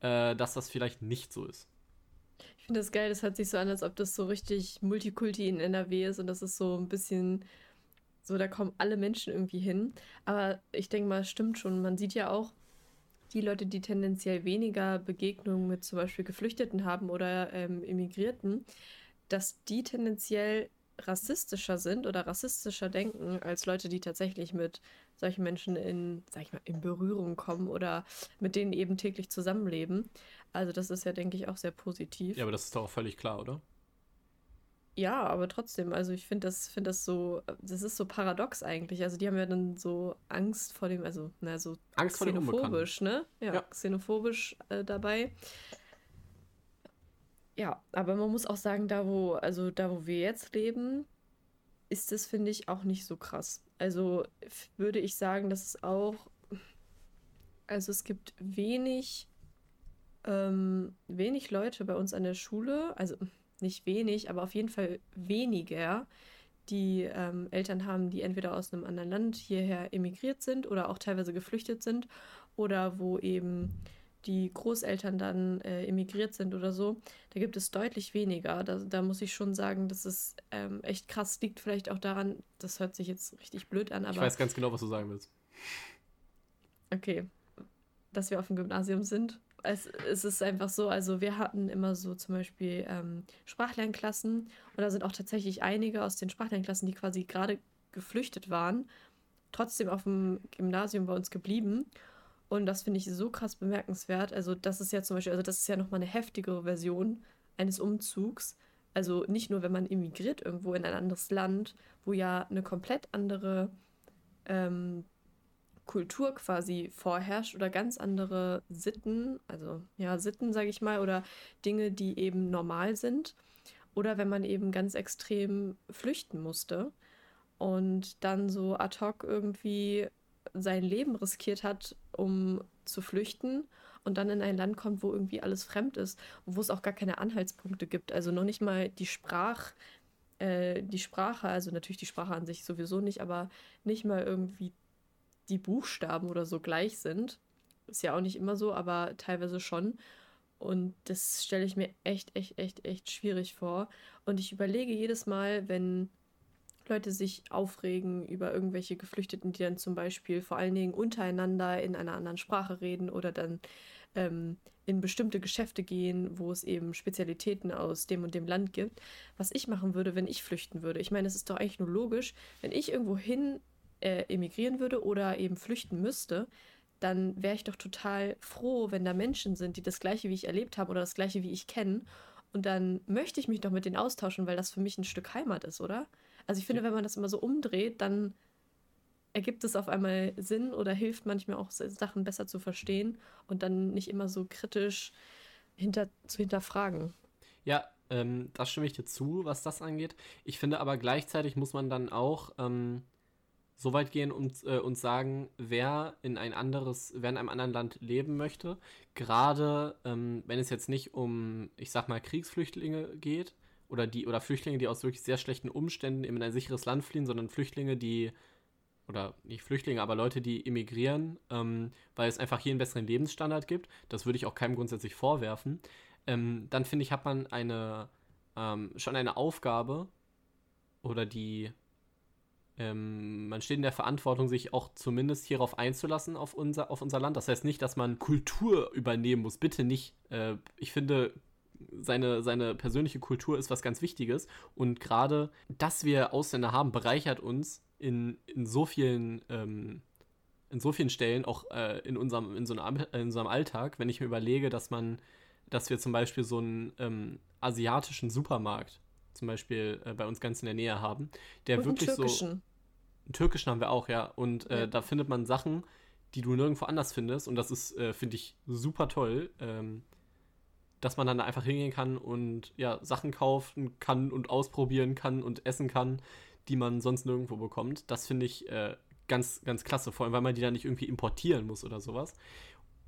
äh, dass das vielleicht nicht so ist. Ich finde das geil, das hört sich so an, als ob das so richtig Multikulti in NRW ist und das ist so ein bisschen so, da kommen alle Menschen irgendwie hin. Aber ich denke mal, es stimmt schon. Man sieht ja auch, die Leute, die tendenziell weniger Begegnungen mit zum Beispiel Geflüchteten haben oder ähm, Immigrierten, dass die tendenziell rassistischer sind oder rassistischer denken als Leute, die tatsächlich mit solchen Menschen in, sag ich mal, in Berührung kommen oder mit denen eben täglich zusammenleben. Also das ist ja, denke ich, auch sehr positiv. Ja, aber das ist doch auch völlig klar, oder? Ja, aber trotzdem, also ich finde das, finde das so, das ist so paradox eigentlich. Also die haben ja dann so Angst vor dem, also, na, so Angst vor dem xenophobisch, ne? Ja, Ja. xenophobisch äh, dabei. Ja, aber man muss auch sagen, da wo, also da wo wir jetzt leben, ist es, finde ich, auch nicht so krass. Also würde ich sagen, dass es auch, also es gibt wenig, ähm, wenig Leute bei uns an der Schule, also nicht wenig, aber auf jeden Fall weniger, die ähm, Eltern haben, die entweder aus einem anderen Land hierher emigriert sind oder auch teilweise geflüchtet sind oder wo eben die Großeltern dann äh, emigriert sind oder so. Da gibt es deutlich weniger. Da, da muss ich schon sagen, dass es ähm, echt krass liegt. Vielleicht auch daran, das hört sich jetzt richtig blöd an, Ich aber weiß ganz genau, was du sagen willst. Okay, dass wir auf dem Gymnasium sind. Es, es ist einfach so, also wir hatten immer so zum Beispiel ähm, Sprachlernklassen und da sind auch tatsächlich einige aus den Sprachlernklassen, die quasi gerade geflüchtet waren, trotzdem auf dem Gymnasium bei uns geblieben. Und das finde ich so krass bemerkenswert. Also das ist ja zum Beispiel, also das ist ja nochmal eine heftigere Version eines Umzugs. Also nicht nur, wenn man emigriert irgendwo in ein anderes Land, wo ja eine komplett andere ähm, Kultur quasi vorherrscht oder ganz andere Sitten, also ja, Sitten, sage ich mal, oder Dinge, die eben normal sind. Oder wenn man eben ganz extrem flüchten musste und dann so ad hoc irgendwie sein Leben riskiert hat, um zu flüchten und dann in ein Land kommt, wo irgendwie alles fremd ist wo es auch gar keine Anhaltspunkte gibt. Also noch nicht mal die Sprach, äh, die Sprache, also natürlich die Sprache an sich sowieso nicht, aber nicht mal irgendwie die Buchstaben oder so gleich sind. Ist ja auch nicht immer so, aber teilweise schon. Und das stelle ich mir echt, echt, echt, echt schwierig vor. Und ich überlege jedes Mal, wenn Leute sich aufregen über irgendwelche Geflüchteten, die dann zum Beispiel vor allen Dingen untereinander in einer anderen Sprache reden oder dann ähm, in bestimmte Geschäfte gehen, wo es eben Spezialitäten aus dem und dem Land gibt, was ich machen würde, wenn ich flüchten würde. Ich meine, es ist doch eigentlich nur logisch, wenn ich irgendwo hin äh, emigrieren würde oder eben flüchten müsste, dann wäre ich doch total froh, wenn da Menschen sind, die das gleiche wie ich erlebt haben oder das gleiche wie ich kennen. Und dann möchte ich mich doch mit denen austauschen, weil das für mich ein Stück Heimat ist, oder? Also ich finde, wenn man das immer so umdreht, dann ergibt es auf einmal Sinn oder hilft manchmal auch Sachen besser zu verstehen und dann nicht immer so kritisch hinter, zu hinterfragen. Ja, ähm, das stimme ich dir zu, was das angeht. Ich finde aber gleichzeitig muss man dann auch ähm, so weit gehen und, äh, und sagen, wer in ein anderes, wer in einem anderen Land leben möchte, gerade ähm, wenn es jetzt nicht um, ich sag mal, Kriegsflüchtlinge geht oder die oder Flüchtlinge, die aus wirklich sehr schlechten Umständen in ein sicheres Land fliehen, sondern Flüchtlinge, die oder nicht Flüchtlinge, aber Leute, die emigrieren, ähm, weil es einfach hier einen besseren Lebensstandard gibt. Das würde ich auch keinem grundsätzlich vorwerfen. Ähm, dann finde ich, hat man eine ähm, schon eine Aufgabe oder die ähm, man steht in der Verantwortung, sich auch zumindest hierauf einzulassen auf unser, auf unser Land. Das heißt nicht, dass man Kultur übernehmen muss. Bitte nicht. Äh, ich finde, seine, seine persönliche Kultur ist was ganz Wichtiges. Und gerade, dass wir Ausländer haben, bereichert uns in, in so vielen, ähm, in so vielen Stellen, auch äh, in, unserem, in, so einem, in unserem Alltag, wenn ich mir überlege, dass man, dass wir zum Beispiel so einen ähm, asiatischen Supermarkt zum Beispiel äh, bei uns ganz in der Nähe haben, der Und einen wirklich so. türkischen. Einen türkischen haben wir auch, ja. Und äh, Ja. da findet man Sachen, die du nirgendwo anders findest. Und das ist, äh, finde ich, super toll, ähm, dass man dann da einfach hingehen kann und ja, Sachen kaufen kann und ausprobieren kann und essen kann, die man sonst nirgendwo bekommt. Das finde ich äh, ganz, ganz klasse, vor allem, weil man die dann nicht irgendwie importieren muss oder sowas.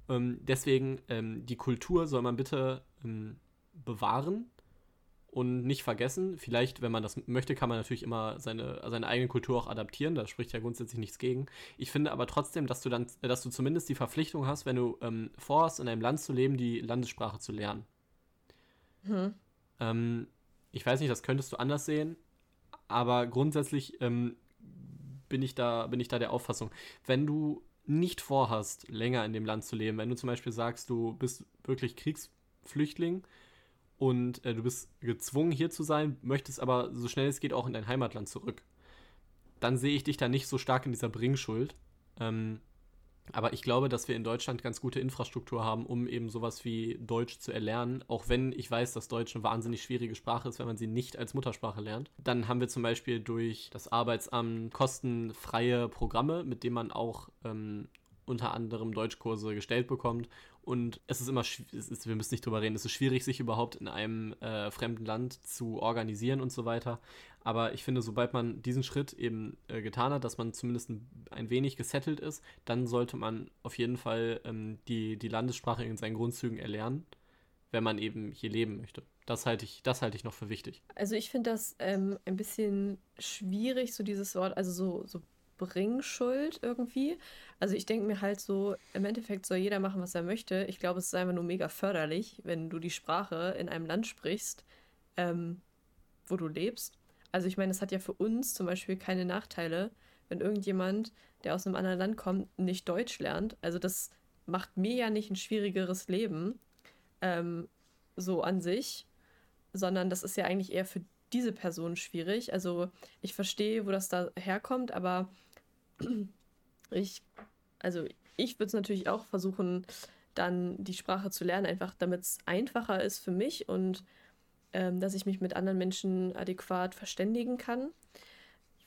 Ähm, deswegen, ähm, die Kultur soll man bitte ähm, bewahren und nicht vergessen. Vielleicht, wenn man das möchte, kann man natürlich immer seine, seine eigene Kultur auch adaptieren. Da spricht ja grundsätzlich nichts gegen. Ich finde aber trotzdem, dass du dann, dass du zumindest die Verpflichtung hast, wenn du ähm, vorhast, in einem Land zu leben, die Landessprache zu lernen. Hm. Ähm, ich weiß nicht, das könntest du anders sehen, aber grundsätzlich ähm, bin ich da, bin ich da der Auffassung, wenn du nicht vorhast, länger in dem Land zu leben, wenn du zum Beispiel sagst, du bist wirklich Kriegsflüchtling und äh, du bist gezwungen hier zu sein, möchtest aber so schnell es geht auch in dein Heimatland zurück, dann sehe ich dich da nicht so stark in dieser Bringschuld. Ähm, Aber ich glaube, dass wir in Deutschland ganz gute Infrastruktur haben, um eben sowas wie Deutsch zu erlernen. Auch wenn ich weiß, dass Deutsch eine wahnsinnig schwierige Sprache ist, wenn man sie nicht als Muttersprache lernt. Dann haben wir zum Beispiel durch das Arbeitsamt kostenfreie Programme, mit denen man auch ähm, unter anderem Deutschkurse gestellt bekommt. Und es ist immer, es ist, wir müssen nicht drüber reden, es ist schwierig, sich überhaupt in einem äh, fremden Land zu organisieren und so weiter. Aber ich finde, sobald man diesen Schritt eben äh, getan hat, dass man zumindest ein, ein, wenig gesettelt ist, dann sollte man auf jeden Fall ähm, die, die Landessprache in seinen Grundzügen erlernen, wenn man eben hier leben möchte. Das halte ich, das halte ich noch für wichtig. Also ich finde das ähm, ein bisschen schwierig, so dieses Wort, also so, so Bringschuld irgendwie. Also ich denke mir halt so, im Endeffekt soll jeder machen, was er möchte. Ich glaube, es ist einfach nur mega förderlich, wenn du die Sprache in einem Land sprichst, ähm, wo du lebst. Also ich meine, es hat ja für uns zum Beispiel keine Nachteile, wenn irgendjemand, der aus einem anderen Land kommt, nicht Deutsch lernt. Also das macht mir ja nicht ein schwierigeres Leben, ähm, so an sich, sondern das ist ja eigentlich eher für diese Person schwierig. Also ich verstehe, wo das da herkommt, aber ich, also ich würde es natürlich auch versuchen, dann die Sprache zu lernen, einfach damit es einfacher ist für mich und ähm, dass ich mich mit anderen Menschen adäquat verständigen kann.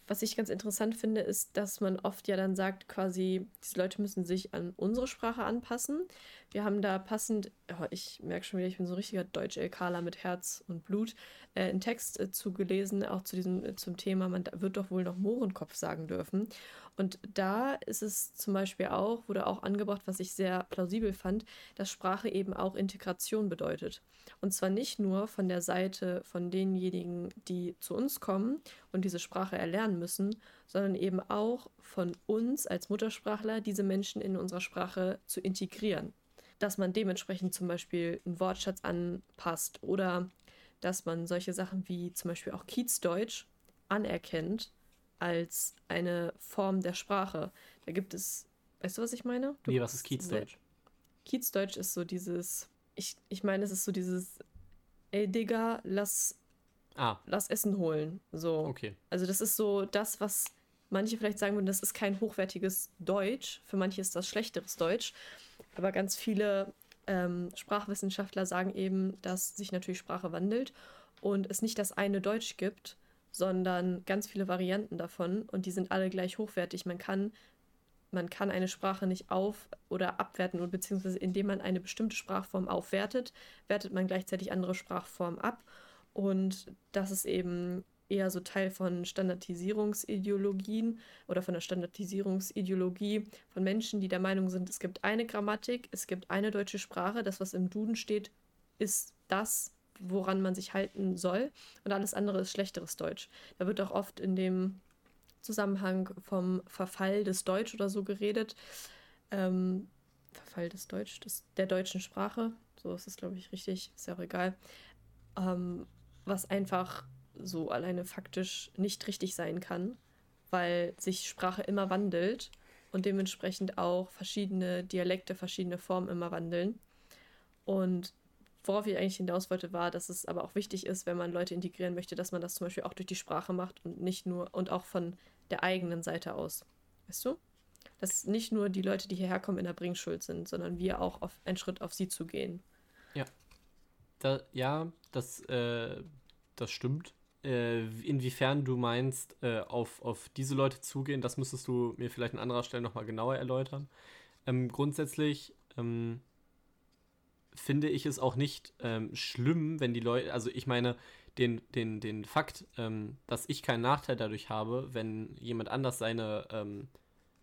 Was ich ganz interessant finde, ist, dass man oft ja dann sagt, quasi, diese Leute müssen sich an unsere Sprache anpassen. Wir haben da passend, oh, ich merke schon wieder, ich bin so ein richtiger Deutsch-LKler mit Herz und Blut, äh, einen Text äh, zugelesen, auch zu diesem, äh, zum Thema, man wird doch wohl noch Mohrenkopf sagen dürfen. Und da ist es zum Beispiel auch, wurde auch angebracht, was ich sehr plausibel fand, dass Sprache eben auch Integration bedeutet. Und zwar nicht nur von der Seite von denjenigen, die zu uns kommen und diese Sprache erlernen müssen, sondern eben auch von uns als Muttersprachler, diese Menschen in unserer Sprache zu integrieren. Dass man dementsprechend zum Beispiel einen Wortschatz anpasst oder dass man solche Sachen wie zum Beispiel auch Kiezdeutsch anerkennt als eine Form der Sprache. Da gibt es, weißt du, was ich meine? Du nee, was ist Kiezdeutsch? Kiezdeutsch ist so dieses, ich, ich meine, es ist so dieses, ey Digga, lass, ah. lass Essen holen. So. Okay. Also das ist so das, was manche vielleicht sagen würden, das ist kein hochwertiges Deutsch. Für manche ist das schlechteres Deutsch. Aber ganz viele ähm, Sprachwissenschaftler sagen eben, dass sich natürlich Sprache wandelt und es nicht das eine Deutsch gibt, sondern ganz viele Varianten davon und die sind alle gleich hochwertig. Man kann, man kann eine Sprache nicht auf- oder abwerten beziehungsweise indem man eine bestimmte Sprachform aufwertet, wertet man gleichzeitig andere Sprachformen ab. Und das ist eben eher so Teil von Standardisierungsideologien oder von der Standardisierungsideologie von Menschen, die der Meinung sind, es gibt eine Grammatik, es gibt eine deutsche Sprache, das, was im Duden steht, ist das, woran man sich halten soll und alles andere ist schlechteres Deutsch. Da wird auch oft in dem Zusammenhang vom Verfall des Deutsch oder so geredet. Ähm, Verfall des Deutsch, des, der deutschen Sprache, so ist es, glaube ich, richtig, ist ja auch egal. Ähm, was einfach so alleine faktisch nicht richtig sein kann, weil sich Sprache immer wandelt und dementsprechend auch verschiedene Dialekte, verschiedene Formen immer wandeln. Und worauf ich eigentlich hinaus wollte, war, dass es aber auch wichtig ist, wenn man Leute integrieren möchte, dass man das zum Beispiel auch durch die Sprache macht und nicht nur und auch von der eigenen Seite aus. Weißt du? Dass nicht nur die Leute, die hierher kommen, in der Bringschuld sind, sondern wir auch auf einen Schritt auf sie zu gehen. Ja. Da, ja, das, äh, das stimmt äh, inwiefern du meinst, äh, auf, auf diese Leute zugehen, das müsstest du mir vielleicht an anderer Stelle nochmal genauer erläutern. Ähm, grundsätzlich ähm, finde ich es auch nicht ähm, schlimm, wenn die Leute, also ich meine, den, den, den Fakt, ähm, dass ich keinen Nachteil dadurch habe, wenn jemand anders seine ähm,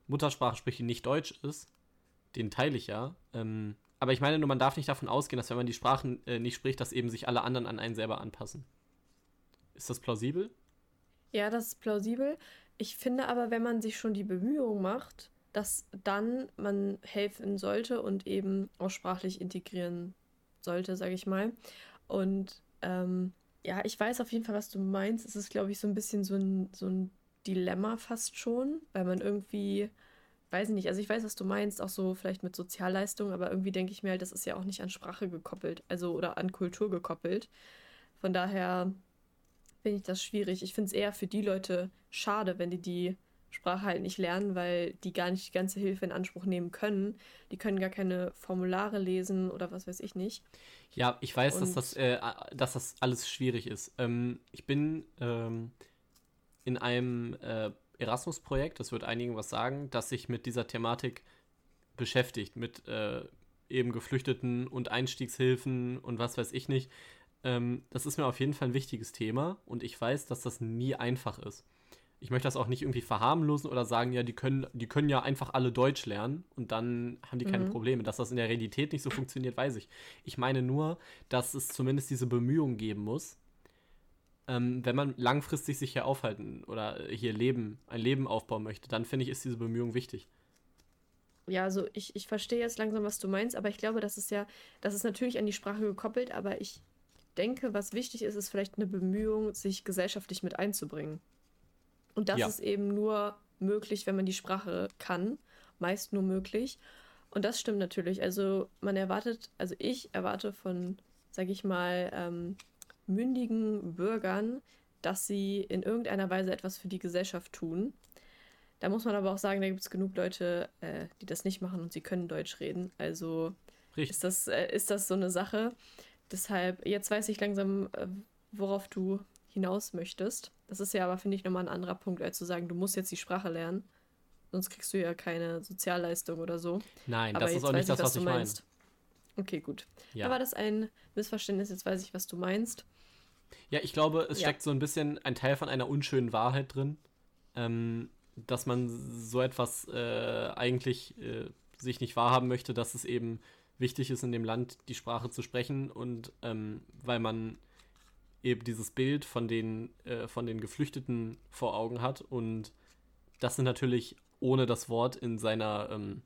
Muttersprache spricht, die nicht Deutsch ist, den teile ich ja. Ähm, aber ich meine nur, man darf nicht davon ausgehen, dass wenn man die Sprachen äh, nicht spricht, dass eben sich alle anderen an einen selber anpassen. Ist das plausibel? Ja, das ist plausibel. Ich finde aber, wenn man sich schon die Bemühungen macht, dass dann man helfen sollte und eben auch sprachlich integrieren sollte, sage ich mal. Und ähm, ja, ich weiß auf jeden Fall, was du meinst. Es ist, glaube ich, so ein bisschen so ein, so ein Dilemma fast schon, weil man irgendwie, weiß ich nicht, also ich weiß, was du meinst, auch so vielleicht mit Sozialleistungen, aber irgendwie denke ich mir halt, das ist ja auch nicht an Sprache gekoppelt, also oder an Kultur gekoppelt. Von daher finde ich das schwierig. Ich finde es eher für die Leute schade, wenn die die Sprache halt nicht lernen, weil die gar nicht die ganze Hilfe in Anspruch nehmen können. Die können gar keine Formulare lesen oder was weiß ich nicht. Ja, ich weiß, dass das, äh, dass das alles schwierig ist. Ähm, ich bin ähm, in einem äh, Erasmus-Projekt, das wird einigen was sagen, das sich mit dieser Thematik beschäftigt, mit äh, eben Geflüchteten und Einstiegshilfen und was weiß ich nicht. Ähm, das ist mir auf jeden Fall ein wichtiges Thema und ich weiß, dass das nie einfach ist. Ich möchte das auch nicht irgendwie verharmlosen oder sagen, ja, die können, die können ja einfach alle Deutsch lernen und dann haben die keine mhm. Probleme. Dass das in der Realität nicht so funktioniert, weiß ich. Ich meine nur, dass es zumindest diese Bemühungen geben muss, ähm, wenn man langfristig sich hier aufhalten oder hier leben, ein Leben aufbauen möchte, dann finde ich, ist diese Bemühung wichtig. Ja, also ich, ich verstehe jetzt langsam, was du meinst, aber ich glaube, das ist ja, das ist natürlich an die Sprache gekoppelt, aber ich denke, was wichtig ist, ist vielleicht eine Bemühung, sich gesellschaftlich mit einzubringen. Und das ja. ist eben nur möglich, wenn man die Sprache kann, meist nur möglich. Und das stimmt natürlich. Also man erwartet, also ich erwarte von, sage ich mal, ähm, mündigen Bürgern, dass sie in irgendeiner Weise etwas für die Gesellschaft tun. Da muss man aber auch sagen, da gibt es genug Leute, äh, die das nicht machen und sie können Deutsch reden. Also ist das, äh, ist das so eine Sache. Deshalb, jetzt weiß ich langsam, äh, worauf du hinaus möchtest. Das ist ja aber, finde ich, nochmal ein anderer Punkt, als zu sagen, du musst jetzt die Sprache lernen. Sonst kriegst du ja keine Sozialleistung oder so. Nein, aber das ist auch nicht das, was, was ich meine. Okay, gut. Ja. Da war das ein Missverständnis, jetzt weiß ich, was du meinst. Ja, ich glaube, es ja. steckt so ein bisschen ein Teil von einer unschönen Wahrheit drin, ähm, dass man so etwas äh, eigentlich äh, sich nicht wahrhaben möchte, dass es eben wichtig ist, in dem Land die Sprache zu sprechen und ähm, weil man eben dieses Bild von den, äh, von den Geflüchteten vor Augen hat und das sind natürlich ohne das Wort in seiner ähm,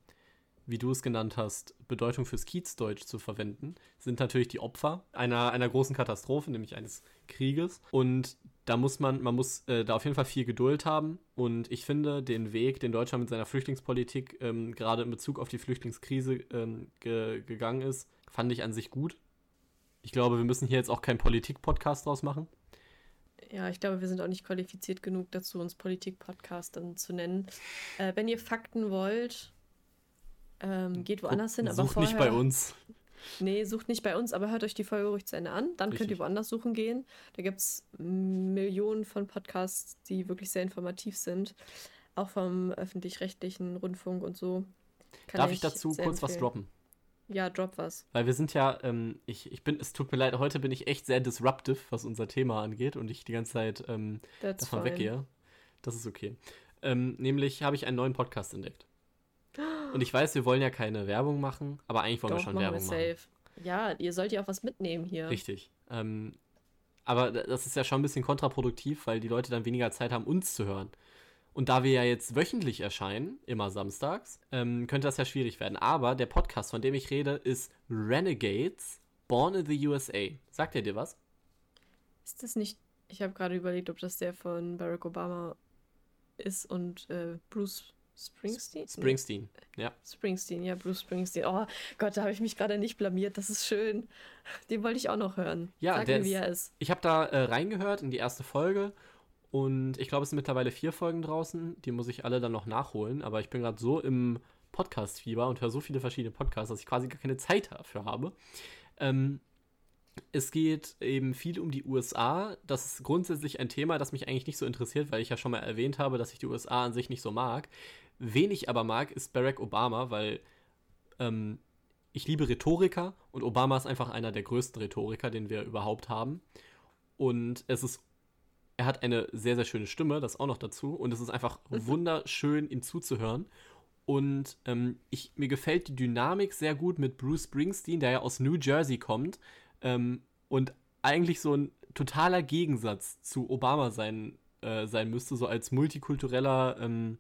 wie du es genannt hast, Bedeutung fürs Kiezdeutsch zu verwenden, sind natürlich die Opfer einer, einer großen Katastrophe, nämlich eines Krieges. Und da muss man, man muss äh, da auf jeden Fall viel Geduld haben. Und ich finde, den Weg, den Deutschland mit seiner Flüchtlingspolitik ähm, gerade in Bezug auf die Flüchtlingskrise ähm, ge gegangen ist, fand ich an sich gut. Ich glaube, wir müssen hier jetzt auch keinen Politik-Podcast draus machen. Ja, ich glaube, wir sind auch nicht qualifiziert genug dazu, uns Politik-Podcast dann zu nennen. Äh, wenn ihr Fakten wollt, ähm, geht woanders hin, aber Sucht vorher, nicht bei uns. Nee, sucht nicht bei uns, aber hört euch die Folge ruhig zu Ende an. Dann Richtig. könnt ihr woanders suchen gehen. Da gibt es Millionen von Podcasts, die wirklich sehr informativ sind. Auch vom öffentlich-rechtlichen Rundfunk und so. Kann Darf ich, ich dazu kurz empfehlen. was droppen? Ja, drop was. Weil wir sind ja, ähm, ich, ich bin, es tut mir leid, heute bin ich echt sehr disruptive, was unser Thema angeht und ich die ganze Zeit ähm, davon fine. weggehe. Das ist okay. Ähm, nämlich habe ich einen neuen Podcast entdeckt. Und ich weiß, wir wollen ja keine Werbung machen, aber eigentlich wollen Doch, wir schon Werbung wir machen. Ja, ihr sollt ja auch was mitnehmen hier. Richtig. Ähm, aber das ist ja schon ein bisschen kontraproduktiv, weil die Leute dann weniger Zeit haben, uns zu hören. Und da wir ja jetzt wöchentlich erscheinen, immer samstags, ähm, könnte das ja schwierig werden. Aber der Podcast, von dem ich rede, ist Renegades Born in the USA. Sagt er dir was? Ist das nicht. Ich habe gerade überlegt, ob das der von Barack Obama ist und äh, Bruce Springsteen? Springsteen, ja. Springsteen, ja, Bruce Springsteen. Oh Gott, da habe ich mich gerade nicht blamiert. Das ist schön. Den wollte ich auch noch hören. Ja, Sag der mir, wie er ist. Ich habe da äh, reingehört in die erste Folge und ich glaube, es sind mittlerweile vier Folgen draußen. Die muss ich alle dann noch nachholen. Aber ich bin gerade so im Podcast-Fieber und höre so viele verschiedene Podcasts, dass ich quasi gar keine Zeit dafür habe. Ähm, es geht eben viel um die USA. Das ist grundsätzlich ein Thema, das mich eigentlich nicht so interessiert, weil ich ja schon mal erwähnt habe, dass ich die USA an sich nicht so mag. Wen ich aber mag, ist Barack Obama, weil ähm, ich liebe Rhetoriker und Obama ist einfach einer der größten Rhetoriker, den wir überhaupt haben. Und es ist, er hat eine sehr, sehr schöne Stimme, das auch noch dazu. Und es ist einfach mhm. wunderschön, ihm zuzuhören. Und ähm, ich, mir gefällt die Dynamik sehr gut mit Bruce Springsteen, der ja aus New Jersey kommt ähm, und eigentlich so ein totaler Gegensatz zu Obama sein, äh, sein müsste, so als multikultureller ähm,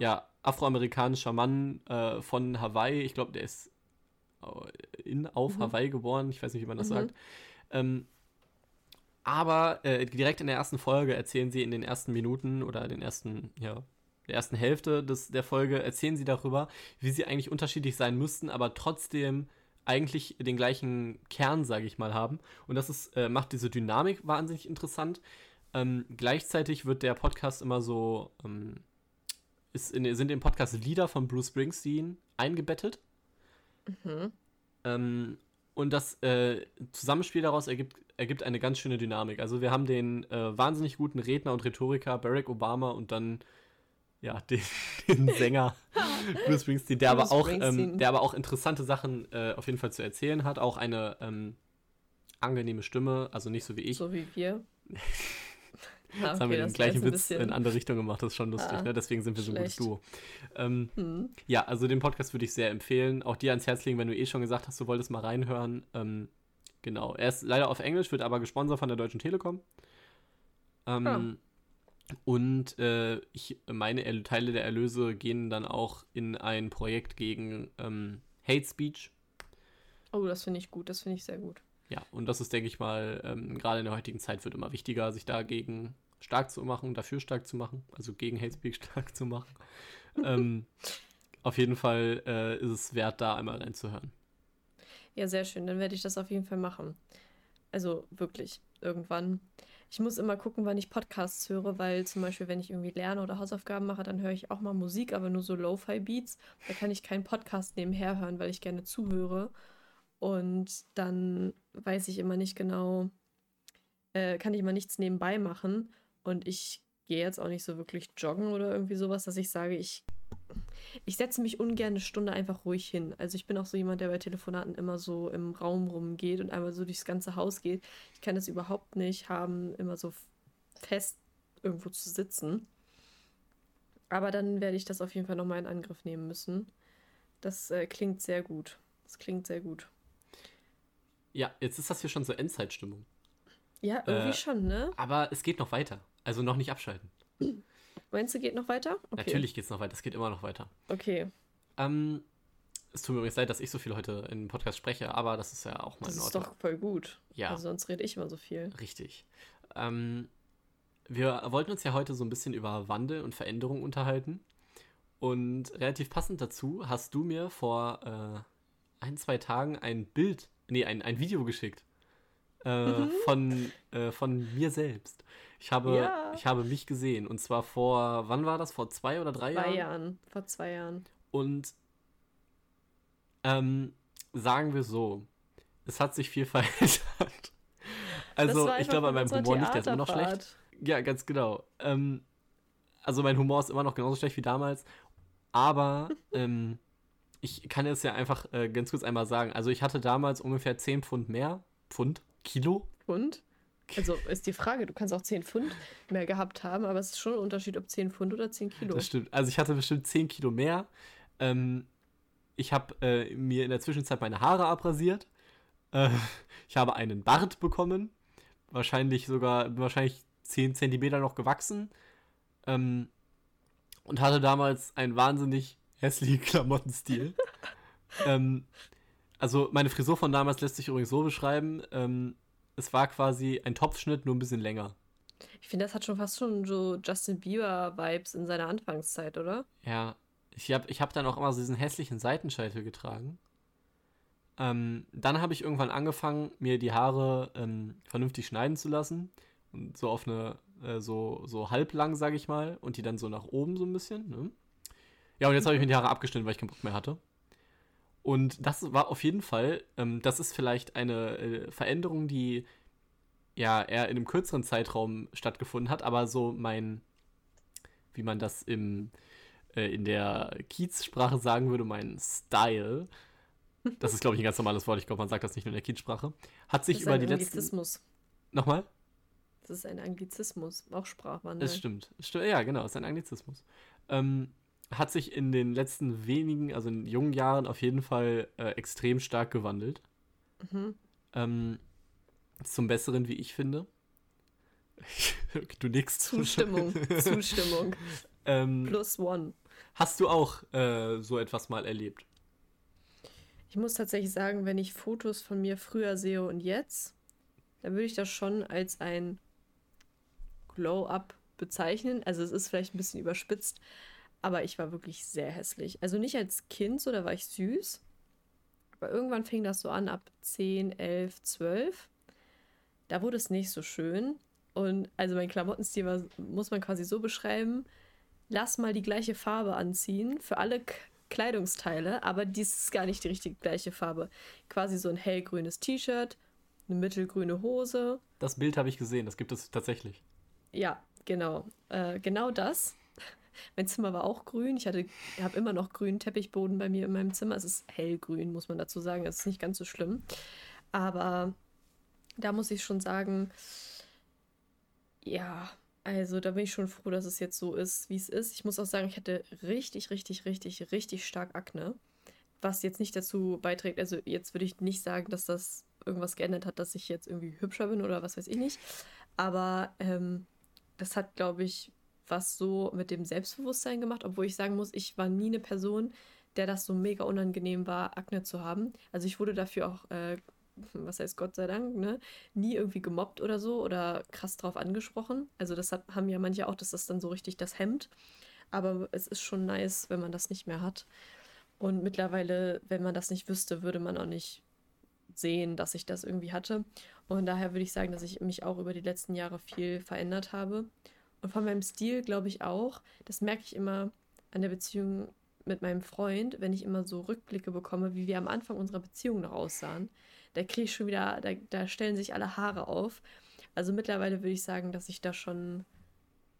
ja, afroamerikanischer Mann äh, von Hawaii. Ich glaube, der ist äh, in, auf mhm. Hawaii geboren. Ich weiß nicht, wie man das mhm. sagt. Ähm, aber äh, direkt in der ersten Folge erzählen sie in den ersten Minuten oder den ersten, ja, der ersten Hälfte des, der Folge erzählen sie darüber, wie sie eigentlich unterschiedlich sein müssten, aber trotzdem eigentlich den gleichen Kern, sage ich mal, haben. Und das ist, äh, macht diese Dynamik wahnsinnig interessant. Ähm, gleichzeitig wird der Podcast immer so ähm, ist in, sind im Podcast Lieder von Bruce Springsteen eingebettet. Mhm. Ähm, und das äh, Zusammenspiel daraus ergibt, ergibt eine ganz schöne Dynamik. Also wir haben den äh, wahnsinnig guten Redner und Rhetoriker Barack Obama und dann ja, den, den Sänger Bruce Springsteen, der Bruce aber auch, ähm, der aber auch interessante Sachen äh, auf jeden Fall zu erzählen hat, auch eine ähm, angenehme Stimme, also nicht so wie ich. So wie wir. Jetzt okay, haben wir den gleichen Witz in andere Richtung gemacht, das ist schon lustig, ah, ne? deswegen sind wir so ein gutes Duo. Ähm, hm. Ja, also den Podcast würde ich sehr empfehlen. Auch dir ans Herz legen, wenn du eh schon gesagt hast, du wolltest mal reinhören. Ähm, genau, er ist leider auf Englisch, wird aber gesponsert von der Deutschen Telekom. Ähm, ah. Und äh, ich meine Teile der Erlöse gehen dann auch in ein Projekt gegen ähm, Hate Speech. Oh, das finde ich gut, das finde ich sehr gut. Ja, und das ist, denke ich mal, ähm, gerade in der heutigen Zeit wird immer wichtiger, sich dagegen stark zu machen, dafür stark zu machen, also gegen Hate Speech stark zu machen. ähm, auf jeden Fall äh, ist es wert, da einmal reinzuhören. Ja, sehr schön. Dann werde ich das auf jeden Fall machen. Also wirklich, irgendwann. Ich muss immer gucken, wann ich Podcasts höre, weil zum Beispiel, wenn ich irgendwie lerne oder Hausaufgaben mache, dann höre ich auch mal Musik, aber nur so Lo-Fi-Beats. Da kann ich keinen Podcast nebenher hören, weil ich gerne zuhöre. Und dann weiß ich immer nicht genau, äh, kann ich immer nichts nebenbei machen. Und ich gehe jetzt auch nicht so wirklich joggen oder irgendwie sowas, dass ich sage, ich, ich setze mich ungern eine Stunde einfach ruhig hin. Also ich bin auch so jemand, der bei Telefonaten immer so im Raum rumgeht und einmal so durchs ganze Haus geht. Ich kann es überhaupt nicht haben, immer so fest irgendwo zu sitzen. Aber dann werde ich das auf jeden Fall nochmal in Angriff nehmen müssen. Das äh, klingt sehr gut. Das klingt sehr gut. Ja, jetzt ist das hier schon so Endzeitstimmung. Ja, irgendwie äh, schon, ne? Aber es geht noch weiter. Also noch nicht abschalten. Meinst du, geht noch weiter? Okay. Natürlich geht es noch weiter. Es geht immer noch weiter. Okay. Ähm, es tut mir übrigens leid, dass ich so viel heute in Podcast spreche, aber das ist ja auch mal Das ist doch voll gut. Ja. Also sonst rede ich immer so viel. Richtig. Ähm, wir wollten uns ja heute so ein bisschen über Wandel und Veränderung unterhalten. Und relativ passend dazu hast du mir vor äh, ein, zwei Tagen ein Bild nee, ein, ein Video geschickt. Äh, mhm. von, äh, von mir selbst. Ich habe, ja. ich habe mich gesehen. Und zwar vor, wann war das? Vor zwei oder drei Jahren? Zwei Jahren. Vor zwei Jahren. Und ähm, sagen wir so, es hat sich viel verändert. Also, ich glaube, an meinem Humor nicht, der ist immer noch schlecht. Ja, ganz genau. Ähm, also, mein Humor ist immer noch genauso schlecht wie damals. Aber ähm, ich kann es ja einfach äh, ganz kurz einmal sagen. Also ich hatte damals ungefähr 10 Pfund mehr. Pfund? Kilo? Pfund? Also ist die Frage, du kannst auch 10 Pfund mehr gehabt haben, aber es ist schon ein Unterschied, ob 10 Pfund oder 10 Kilo. Das stimmt. Also ich hatte bestimmt 10 Kilo mehr. Ähm, ich habe äh, mir in der Zwischenzeit meine Haare abrasiert. Äh, ich habe einen Bart bekommen. Wahrscheinlich sogar, wahrscheinlich 10 Zentimeter noch gewachsen. Ähm, und hatte damals ein wahnsinnig hässlichen Klamottenstil. ähm, also meine Frisur von damals lässt sich übrigens so beschreiben. Ähm, es war quasi ein Topfschnitt, nur ein bisschen länger. Ich finde, das hat schon fast schon so Justin Bieber-Vibes in seiner Anfangszeit, oder? Ja. Ich habe ich hab dann auch immer so diesen hässlichen Seitenscheitel getragen. Ähm, dann habe ich irgendwann angefangen, mir die Haare ähm, vernünftig schneiden zu lassen. Und so auf eine, äh, so, so halblang, sage ich mal. Und die dann so nach oben so ein bisschen. Ne? Ja, und jetzt habe ich mir die Haare abgeschnitten, weil ich keinen Bock mehr hatte. Und das war auf jeden Fall, ähm, das ist vielleicht eine äh, Veränderung, die ja eher in einem kürzeren Zeitraum stattgefunden hat, aber so mein, wie man das im, äh, in der Kiezsprache sagen würde, mein Style, das ist glaube ich ein ganz normales Wort, ich glaube, man sagt das nicht nur in der Kiezsprache, hat sich über die letzten... Nochmal? Das ist ein Anglizismus, auch Sprachwandel. Das stimmt. Ja, genau, es ist ein Anglizismus. Ähm, hat sich in den letzten wenigen, also in jungen Jahren auf jeden Fall äh, extrem stark gewandelt. Mhm. Ähm, zum Besseren, wie ich finde. du nix. Zustimmung, Zustimmung. ähm, Plus one. Hast du auch äh, so etwas mal erlebt? Ich muss tatsächlich sagen, wenn ich Fotos von mir früher sehe und jetzt, dann würde ich das schon als ein Glow-up bezeichnen. Also es ist vielleicht ein bisschen überspitzt, aber ich war wirklich sehr hässlich. Also nicht als Kind, so da war ich süß. Aber irgendwann fing das so an, ab 10, 11, 12. Da wurde es nicht so schön. Und also mein Klamottenstil war, muss man quasi so beschreiben. lass mal die gleiche Farbe anziehen für alle K Kleidungsteile, aber dies ist gar nicht die richtige gleiche Farbe. Quasi so ein hellgrünes T-Shirt, eine mittelgrüne Hose. Das Bild habe ich gesehen, das gibt es tatsächlich. Ja, genau. Äh, genau das. Mein Zimmer war auch grün. Ich habe immer noch grünen Teppichboden bei mir in meinem Zimmer. Es ist hellgrün, muss man dazu sagen. Es ist nicht ganz so schlimm. Aber da muss ich schon sagen, ja, also da bin ich schon froh, dass es jetzt so ist, wie es ist. Ich muss auch sagen, ich hatte richtig, richtig, richtig, richtig stark Akne. Was jetzt nicht dazu beiträgt, also jetzt würde ich nicht sagen, dass das irgendwas geändert hat, dass ich jetzt irgendwie hübscher bin oder was weiß ich nicht. Aber ähm, das hat, glaube ich, was so mit dem Selbstbewusstsein gemacht, obwohl ich sagen muss, ich war nie eine Person, der das so mega unangenehm war, Akne zu haben. Also ich wurde dafür auch äh, was heißt Gott sei Dank, ne, nie irgendwie gemobbt oder so oder krass drauf angesprochen. Also das hat, haben ja manche auch, dass das dann so richtig das hemmt. Aber es ist schon nice, wenn man das nicht mehr hat. Und mittlerweile, wenn man das nicht wüsste, würde man auch nicht sehen, dass ich das irgendwie hatte. Und daher würde ich sagen, dass ich mich auch über die letzten Jahre viel verändert habe. Und von meinem Stil glaube ich auch, das merke ich immer an der Beziehung mit meinem Freund, wenn ich immer so Rückblicke bekomme, wie wir am Anfang unserer Beziehung noch aussahen da kriege ich schon wieder, da, da stellen sich alle Haare auf. Also mittlerweile würde ich sagen, dass ich da schon ein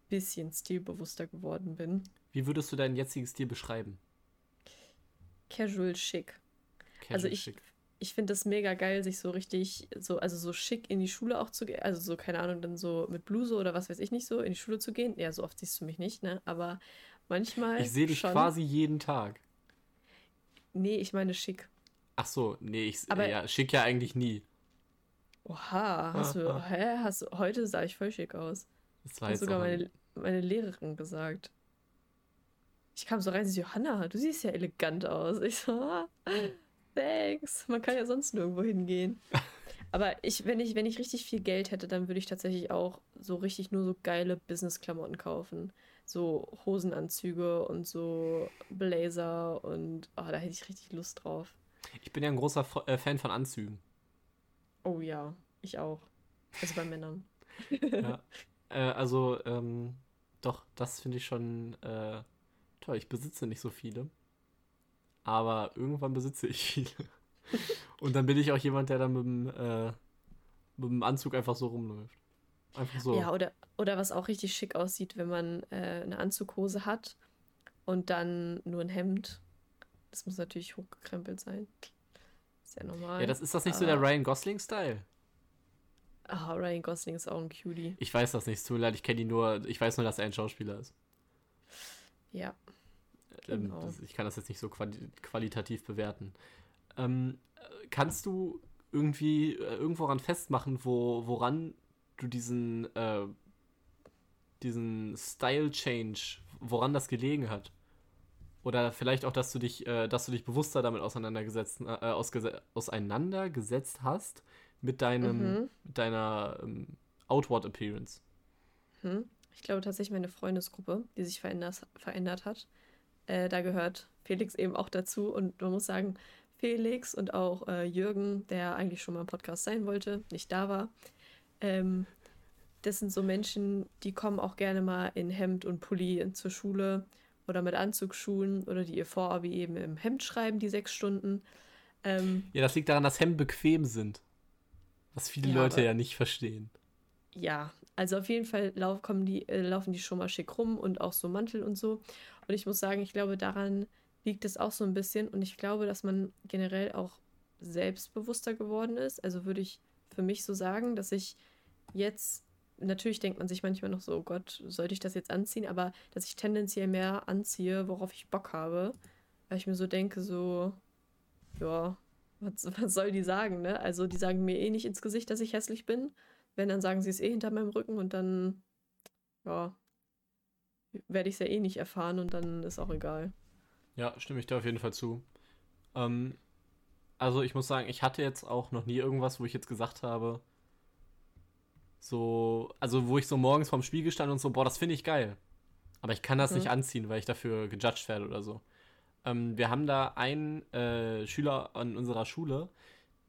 bisschen stilbewusster geworden bin. Wie würdest du deinen jetzigen Stil beschreiben? Casual schick. Casual also ich, schick. Ich finde das mega geil, sich so richtig, so, also so schick in die Schule auch zu gehen. Also so, keine Ahnung, dann so mit Bluse oder was weiß ich nicht so, in die Schule zu gehen. Ja, so oft siehst du mich nicht, ne? Aber manchmal. Ich sehe dich schon. quasi jeden Tag. Nee, ich meine schick. Ach so, nee, ich Aber ja, schick ja eigentlich nie. Oha, hast du, hä, hast du, heute sah ich voll schick aus. Das war hat sogar meine, meine Lehrerin gesagt. Ich kam so rein, sie so, Johanna, du siehst ja elegant aus. Ich so, ah, thanks. Man kann ja sonst nirgendwo hingehen. Aber ich, wenn ich, wenn ich richtig viel Geld hätte, dann würde ich tatsächlich auch so richtig nur so geile Business-Klamotten kaufen. So Hosenanzüge und so Blazer und oh, da hätte ich richtig Lust drauf. Ich bin ja ein großer äh, Fan von Anzügen. Oh ja, ich auch. Also bei Männern. ja. Äh, also, ähm, doch, das finde ich schon äh, toll. Ich besitze nicht so viele. Aber irgendwann besitze ich viele. Und dann bin ich auch jemand, der dann mit dem, äh, mit dem Anzug einfach so rumläuft. Einfach so. Ja, oder, oder was auch richtig schick aussieht, wenn man äh, eine Anzughose hat und dann nur ein Hemd das muss natürlich hochgekrempelt sein. Ist ja normal. Ja, das ist das nicht so der Ryan Gosling-Style? Ah, Ryan Gosling ist auch ein Cutie. Ich weiß das nicht, tut mir leid, ich kenne ihn nur, ich weiß nur, dass er ein Schauspieler ist. Ja. Ähm, genau. das, ich kann das jetzt nicht so quali qualitativ bewerten. Ähm, kannst du irgendwie äh, irgendwo festmachen, wo, woran du diesen, äh, diesen Style-Change, woran das gelegen hat? Oder vielleicht auch, dass du dich, äh, dass du dich bewusster damit auseinandergesetzt, äh, auseinandergesetzt hast mit deinem, mhm. deiner ähm, Outward Appearance. Mhm. Ich glaube tatsächlich meine Freundesgruppe, die sich verändert, verändert hat. Äh, da gehört Felix eben auch dazu. Und man muss sagen, Felix und auch äh, Jürgen, der eigentlich schon mal im Podcast sein wollte, nicht da war. Ähm, das sind so Menschen, die kommen auch gerne mal in Hemd und Pulli zur Schule oder mit Anzugsschuhen oder die ihr Vorabi eben im Hemd schreiben, die sechs Stunden. Ähm, ja, das liegt daran, dass Hemden bequem sind. Was viele ja, Leute ja nicht verstehen. Ja, also auf jeden Fall lauf, die, äh, laufen die schon mal schick rum und auch so Mantel und so. Und ich muss sagen, ich glaube, daran liegt es auch so ein bisschen. Und ich glaube, dass man generell auch selbstbewusster geworden ist. Also würde ich für mich so sagen, dass ich jetzt natürlich denkt man sich manchmal noch so, oh Gott, sollte ich das jetzt anziehen? Aber dass ich tendenziell mehr anziehe, worauf ich Bock habe. Weil ich mir so denke, so, ja, was, was soll die sagen, ne? Also die sagen mir eh nicht ins Gesicht, dass ich hässlich bin. Wenn, dann sagen sie es eh hinter meinem Rücken und dann, ja, werde ich es ja eh nicht erfahren und dann ist auch egal. Ja, stimme ich dir auf jeden Fall zu. Ähm, also ich muss sagen, ich hatte jetzt auch noch nie irgendwas, wo ich jetzt gesagt habe, so, also wo ich so morgens vorm Spiegel stand und so, boah, das finde ich geil. Aber ich kann das mhm. nicht anziehen, weil ich dafür gejudged werde oder so. Ähm, wir haben da einen äh, Schüler an unserer Schule,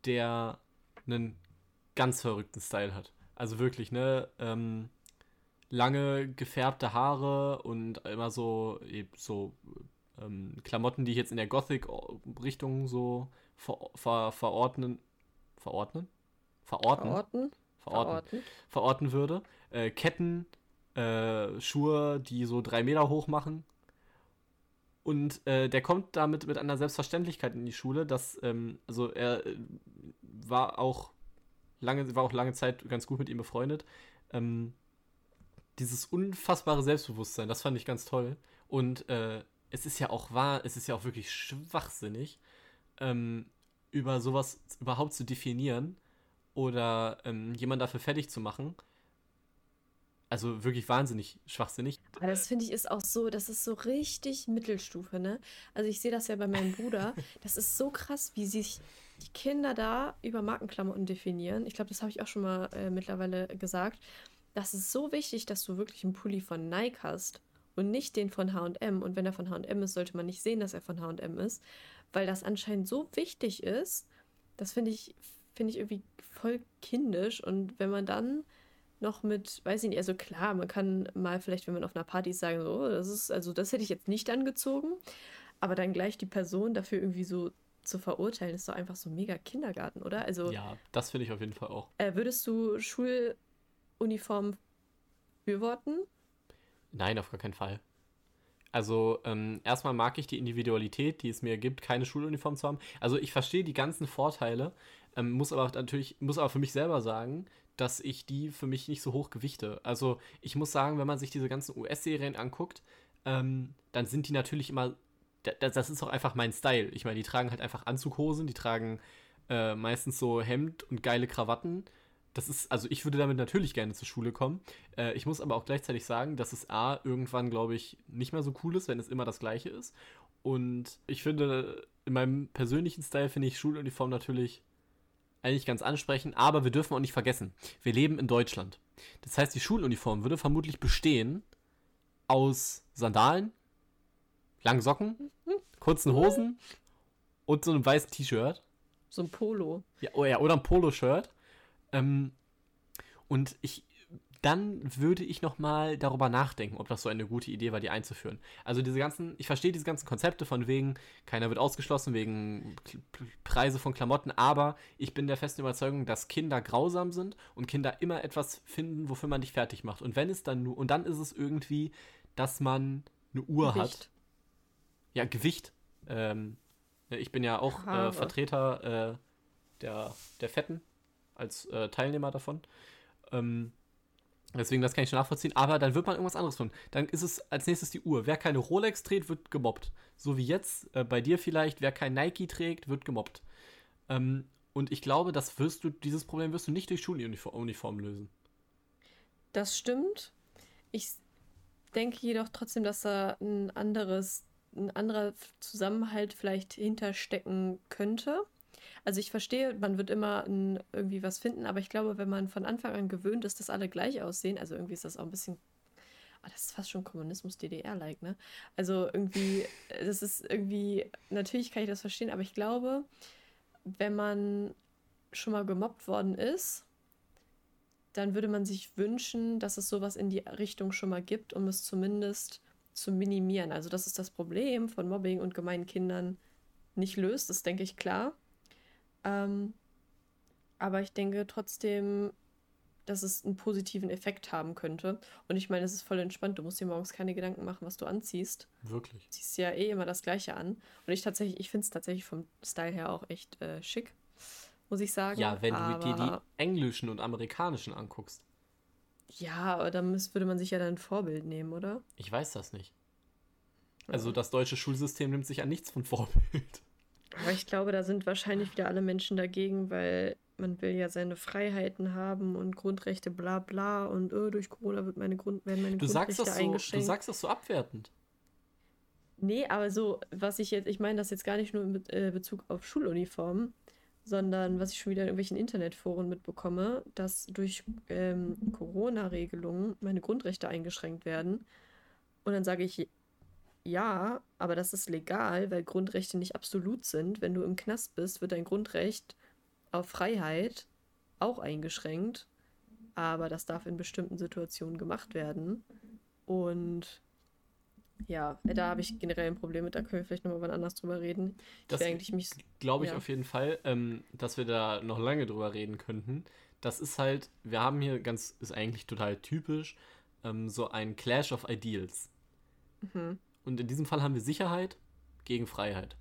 der einen ganz verrückten Style hat. Also wirklich, ne? Ähm, lange gefärbte Haare und immer so, so ähm, Klamotten, die ich jetzt in der Gothic-Richtung so ver ver verordnen. Verordnen? Verorten? Verorten? Verorten, verorten. verorten würde. Äh, Ketten, äh, Schuhe, die so drei Meter hoch machen. Und äh, der kommt damit mit einer Selbstverständlichkeit in die Schule, dass, ähm, also er äh, war auch lange, war auch lange Zeit ganz gut mit ihm befreundet. Ähm, dieses unfassbare Selbstbewusstsein, das fand ich ganz toll. Und äh, es ist ja auch wahr, es ist ja auch wirklich schwachsinnig, ähm, über sowas überhaupt zu definieren oder ähm, jemanden dafür fertig zu machen. Also wirklich wahnsinnig schwachsinnig. Aber das finde ich ist auch so, das ist so richtig Mittelstufe, ne? Also ich sehe das ja bei meinem Bruder. Das ist so krass, wie sich die Kinder da über Markenklamotten definieren. Ich glaube, das habe ich auch schon mal äh, mittlerweile gesagt. Das ist so wichtig, dass du wirklich einen Pulli von Nike hast und nicht den von HM. Und wenn er von HM ist, sollte man nicht sehen, dass er von HM ist, weil das anscheinend so wichtig ist. Das finde ich, finde ich irgendwie voll kindisch. Und wenn man dann noch mit, weiß ich nicht, also klar, man kann mal vielleicht, wenn man auf einer Party ist, sagen, so, oh, das ist, also das hätte ich jetzt nicht angezogen. Aber dann gleich die Person dafür irgendwie so zu verurteilen, ist doch einfach so mega Kindergarten, oder? Also, ja, das finde ich auf jeden Fall auch. Äh, würdest du Schuluniform befürworten? Nein, auf gar keinen Fall. Also ähm, erstmal mag ich die Individualität, die es mir gibt, keine Schuluniform zu haben. Also ich verstehe die ganzen Vorteile, ähm, muss aber natürlich, muss aber für mich selber sagen, dass ich die für mich nicht so hoch gewichte. Also ich muss sagen, wenn man sich diese ganzen US-Serien anguckt, ähm, dann sind die natürlich immer, das, das ist auch einfach mein Style. Ich meine, die tragen halt einfach Anzughosen, die tragen äh, meistens so Hemd und geile Krawatten das ist, also ich würde damit natürlich gerne zur Schule kommen. Äh, ich muss aber auch gleichzeitig sagen, dass es A, irgendwann, glaube ich, nicht mehr so cool ist, wenn es immer das Gleiche ist. Und ich finde, in meinem persönlichen Style finde ich Schuluniform natürlich eigentlich ganz ansprechend, aber wir dürfen auch nicht vergessen, wir leben in Deutschland. Das heißt, die Schuluniform würde vermutlich bestehen aus Sandalen, langen Socken, kurzen Hosen und so einem weißen T-Shirt. So ein Polo. Ja, oh ja, oder ein Poloshirt. Ähm, und ich, dann würde ich nochmal darüber nachdenken, ob das so eine gute Idee war, die einzuführen. Also diese ganzen, ich verstehe diese ganzen Konzepte von wegen, keiner wird ausgeschlossen wegen Preise von Klamotten, aber ich bin der festen Überzeugung, dass Kinder grausam sind und Kinder immer etwas finden, wofür man dich fertig macht. Und wenn es dann nur, und dann ist es irgendwie, dass man eine Uhr Gewicht. hat. Ja, Gewicht. Ähm, ich bin ja auch äh, Vertreter äh, der, der Fetten als äh, Teilnehmer davon. Ähm, deswegen, das kann ich schon nachvollziehen. Aber dann wird man irgendwas anderes tun. Dann ist es als nächstes die Uhr. Wer keine Rolex trägt, wird gemobbt. So wie jetzt äh, bei dir vielleicht. Wer kein Nike trägt, wird gemobbt. Ähm, und ich glaube, das wirst du, dieses Problem wirst du nicht durch Schuluniform lösen. Das stimmt. Ich denke jedoch trotzdem, dass da ein anderes, ein anderer Zusammenhalt vielleicht hinterstecken könnte. Also ich verstehe, man wird immer ein, irgendwie was finden, aber ich glaube, wenn man von Anfang an gewöhnt ist, dass alle gleich aussehen, also irgendwie ist das auch ein bisschen Oh, das ist fast schon Kommunismus DDR-like, ne? Also irgendwie, das ist irgendwie, natürlich kann ich das verstehen, aber ich glaube, wenn man schon mal gemobbt worden ist, dann würde man sich wünschen, dass es sowas in die Richtung schon mal gibt, um es zumindest zu minimieren. Also, dass es das Problem von Mobbing und gemeinen Kindern nicht löst, ist, denke ich, klar. Ähm, aber ich denke trotzdem, dass es einen positiven Effekt haben könnte. Und ich meine, es ist voll entspannt. Du musst dir morgens keine Gedanken machen, was du anziehst. Wirklich. Du ziehst ja eh immer das Gleiche an. Und ich tatsächlich, ich finde es tatsächlich vom Style her auch echt äh, schick, muss ich sagen. Ja, wenn aber... du dir die englischen und amerikanischen anguckst. Ja, aber dann würde man sich ja dann ein Vorbild nehmen, oder? Ich weiß das nicht. Also das deutsche Schulsystem nimmt sich an nichts von Vorbild. Aber ich glaube, da sind wahrscheinlich wieder alle Menschen dagegen, weil man will ja seine Freiheiten haben und Grundrechte bla bla und oh, durch Corona wird meine Grund, werden meine du Grundrechte sagst das so, eingeschränkt. Du sagst das so abwertend. Nee, aber so, was ich jetzt, ich meine das jetzt gar nicht nur in äh, Bezug auf Schuluniformen, sondern was ich schon wieder in irgendwelchen Internetforen mitbekomme, dass durch ähm, Corona-Regelungen meine Grundrechte eingeschränkt werden. Und dann sage ich, ja, aber das ist legal, weil Grundrechte nicht absolut sind. Wenn du im Knast bist, wird dein Grundrecht auf Freiheit auch eingeschränkt. aber das darf in bestimmten Situationen gemacht werden. Und ja, da habe ich generell ein Problem mit, da können wir vielleicht nochmal wann anders drüber reden. Das glaube ich ja. auf jeden Fall, ähm, dass wir da noch lange drüber reden könnten. Das ist halt, wir haben hier ganz, ist eigentlich total typisch, ähm, so ein Clash of Ideals. Mhm. Und in diesem Fall haben wir Sicherheit gegen Freiheit.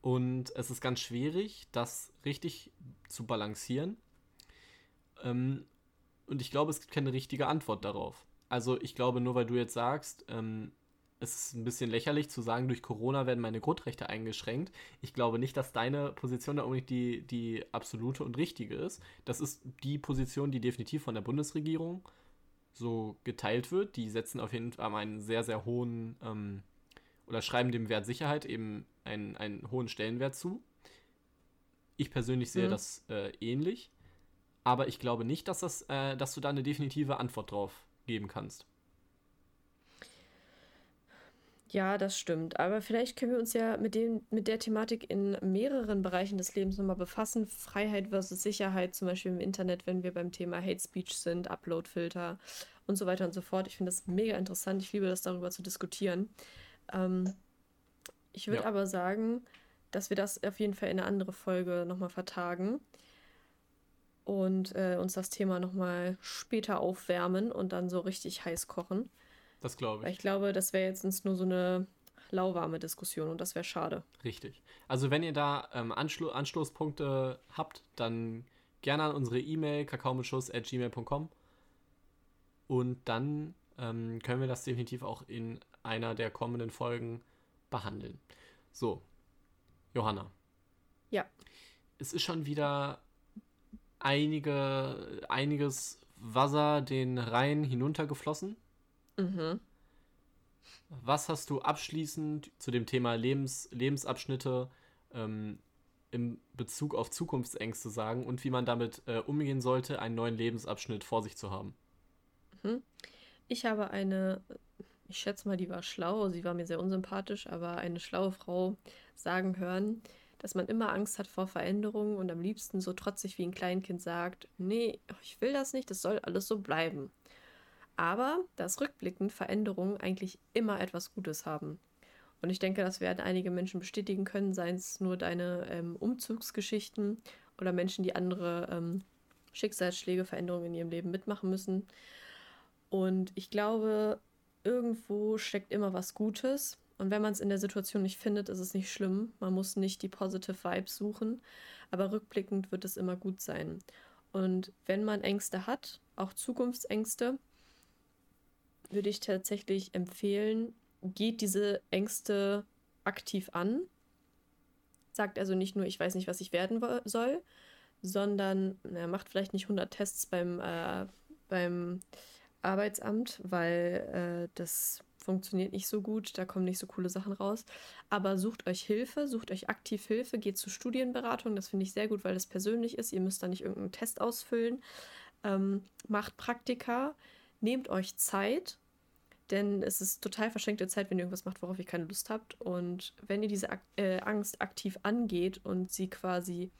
Und es ist ganz schwierig, das richtig zu balancieren. Ähm, und ich glaube, es gibt keine richtige Antwort darauf. Also ich glaube, nur weil du jetzt sagst, ähm, es ist ein bisschen lächerlich zu sagen, durch Corona werden meine Grundrechte eingeschränkt. Ich glaube nicht, dass deine Position da unbedingt die, die absolute und richtige ist. Das ist die Position, die definitiv von der Bundesregierung so geteilt wird. Die setzen auf jeden Fall einen sehr, sehr hohen ähm, oder schreiben dem Wert Sicherheit eben einen, einen hohen Stellenwert zu. Ich persönlich sehe mhm. das äh, ähnlich, aber ich glaube nicht, dass, das, äh, dass du da eine definitive Antwort drauf geben kannst. Ja, das stimmt. Aber vielleicht können wir uns ja mit, dem, mit der Thematik in mehreren Bereichen des Lebens nochmal befassen. Freiheit versus Sicherheit, zum Beispiel im Internet, wenn wir beim Thema Hate Speech sind, Uploadfilter und so weiter und so fort. Ich finde das mega interessant. Ich liebe das, darüber zu diskutieren. Ähm, ich würde ja. aber sagen, dass wir das auf jeden Fall in eine andere Folge nochmal vertagen und äh, uns das Thema nochmal später aufwärmen und dann so richtig heiß kochen. Das glaube ich. Weil ich glaube, das wäre jetzt nur so eine lauwarme Diskussion und das wäre schade. Richtig. Also wenn ihr da ähm, Anschlu Anstoßpunkte habt, dann gerne an unsere E-Mail kakaomitschuss.gmail.com und dann ähm, können wir das definitiv auch in einer der kommenden Folgen behandeln. So, Johanna. Ja. Es ist schon wieder einige, einiges Wasser den Rhein hinuntergeflossen. Mhm. Was hast du abschließend zu dem Thema Lebens, Lebensabschnitte ähm, im Bezug auf Zukunftsängste sagen und wie man damit äh, umgehen sollte, einen neuen Lebensabschnitt vor sich zu haben? Mhm. Ich habe eine, ich schätze mal, die war schlau, sie war mir sehr unsympathisch, aber eine schlaue Frau sagen hören, dass man immer Angst hat vor Veränderungen und am liebsten so trotzig wie ein Kleinkind sagt, nee, ich will das nicht, das soll alles so bleiben. Aber dass rückblickend Veränderungen eigentlich immer etwas Gutes haben. Und ich denke, das werden einige Menschen bestätigen können, seien es nur deine ähm, Umzugsgeschichten oder Menschen, die andere ähm, Schicksalsschläge, Veränderungen in ihrem Leben mitmachen müssen. Und ich glaube, irgendwo steckt immer was Gutes. Und wenn man es in der Situation nicht findet, ist es nicht schlimm. Man muss nicht die Positive Vibes suchen. Aber rückblickend wird es immer gut sein. Und wenn man Ängste hat, auch Zukunftsängste, würde ich tatsächlich empfehlen, geht diese Ängste aktiv an. Sagt also nicht nur, ich weiß nicht, was ich werden soll, sondern na, macht vielleicht nicht 100 Tests beim, äh, beim Arbeitsamt, weil äh, das funktioniert nicht so gut, da kommen nicht so coole Sachen raus. Aber sucht euch Hilfe, sucht euch aktiv Hilfe, geht zu Studienberatung, das finde ich sehr gut, weil das persönlich ist. Ihr müsst da nicht irgendeinen Test ausfüllen. Ähm, macht Praktika, nehmt euch Zeit, denn es ist total verschenkte Zeit, wenn ihr irgendwas macht, worauf ihr keine Lust habt. Und wenn ihr diese Ak äh, Angst aktiv angeht und sie quasi,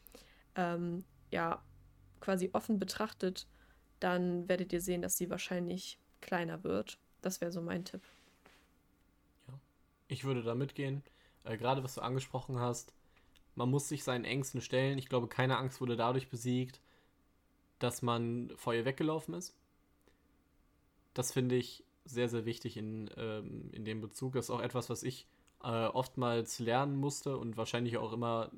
ähm, ja, quasi offen betrachtet, dann werdet ihr sehen, dass sie wahrscheinlich kleiner wird. Das wäre so mein Tipp. Ich würde da mitgehen. Äh, Gerade was du angesprochen hast, man muss sich seinen Ängsten stellen. Ich glaube, keine Angst wurde dadurch besiegt, dass man vor ihr weggelaufen ist. Das finde ich sehr, sehr wichtig in, ähm, in dem Bezug. Das ist auch etwas, was ich äh, oftmals lernen musste und wahrscheinlich auch immer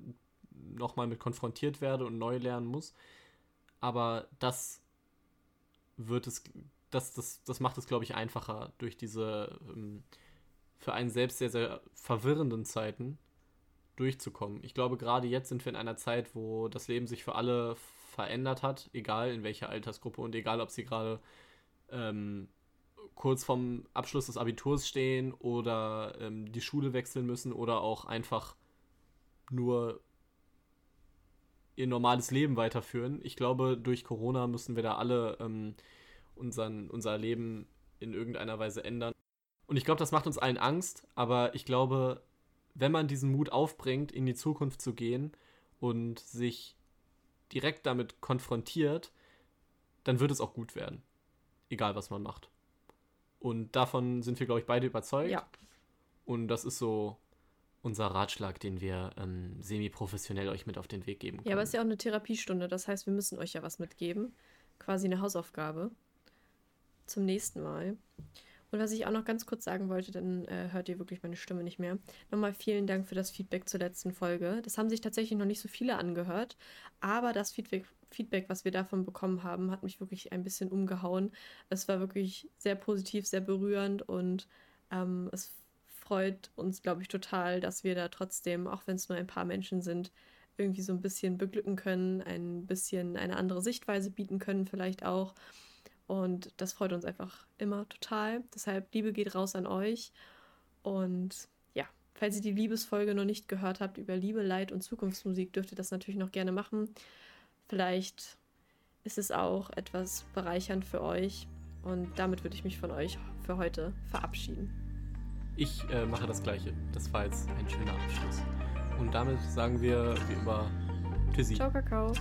nochmal mit konfrontiert werde und neu lernen muss. Aber das wird es, das, das, das macht es, glaube ich, einfacher durch diese ähm, für einen selbst sehr, sehr verwirrenden Zeiten durchzukommen. Ich glaube, gerade jetzt sind wir in einer Zeit, wo das Leben sich für alle verändert hat, egal in welcher Altersgruppe und egal, ob sie gerade ähm, kurz vorm Abschluss des Abiturs stehen oder ähm, die Schule wechseln müssen oder auch einfach nur ihr normales Leben weiterführen. Ich glaube, durch Corona müssen wir da alle ähm, unseren, unser Leben in irgendeiner Weise ändern. Und ich glaube, das macht uns allen Angst, aber ich glaube, wenn man diesen Mut aufbringt, in die Zukunft zu gehen und sich direkt damit konfrontiert, dann wird es auch gut werden. Egal, was man macht. Und davon sind wir, glaube ich, beide überzeugt. Ja. Und das ist so unser Ratschlag, den wir ähm, semi-professionell euch mit auf den Weg geben können. Ja, aber es ist ja auch eine Therapiestunde. Das heißt, wir müssen euch ja was mitgeben. Quasi eine Hausaufgabe. Zum nächsten Mal. Und was ich auch noch ganz kurz sagen wollte, dann äh, hört ihr wirklich meine Stimme nicht mehr. Nochmal vielen Dank für das Feedback zur letzten Folge. Das haben sich tatsächlich noch nicht so viele angehört, aber das Feedback, Feedback, was wir davon bekommen haben, hat mich wirklich ein bisschen umgehauen. Es war wirklich sehr positiv, sehr berührend und ähm, es freut uns, glaube ich, total, dass wir da trotzdem, auch wenn es nur ein paar Menschen sind, irgendwie so ein bisschen beglücken können, ein bisschen eine andere Sichtweise bieten können, vielleicht auch. Und das freut uns einfach immer total. Deshalb Liebe geht raus an euch. Und ja, falls ihr die Liebesfolge noch nicht gehört habt über Liebe, Leid und Zukunftsmusik, dürft ihr das natürlich noch gerne machen. Vielleicht ist es auch etwas bereichernd für euch. Und damit würde ich mich von euch für heute verabschieden. Ich äh, mache das Gleiche. Das war jetzt ein schöner Abschluss. Und damit sagen wir wie immer Tschüssi. Ciao, Kakao.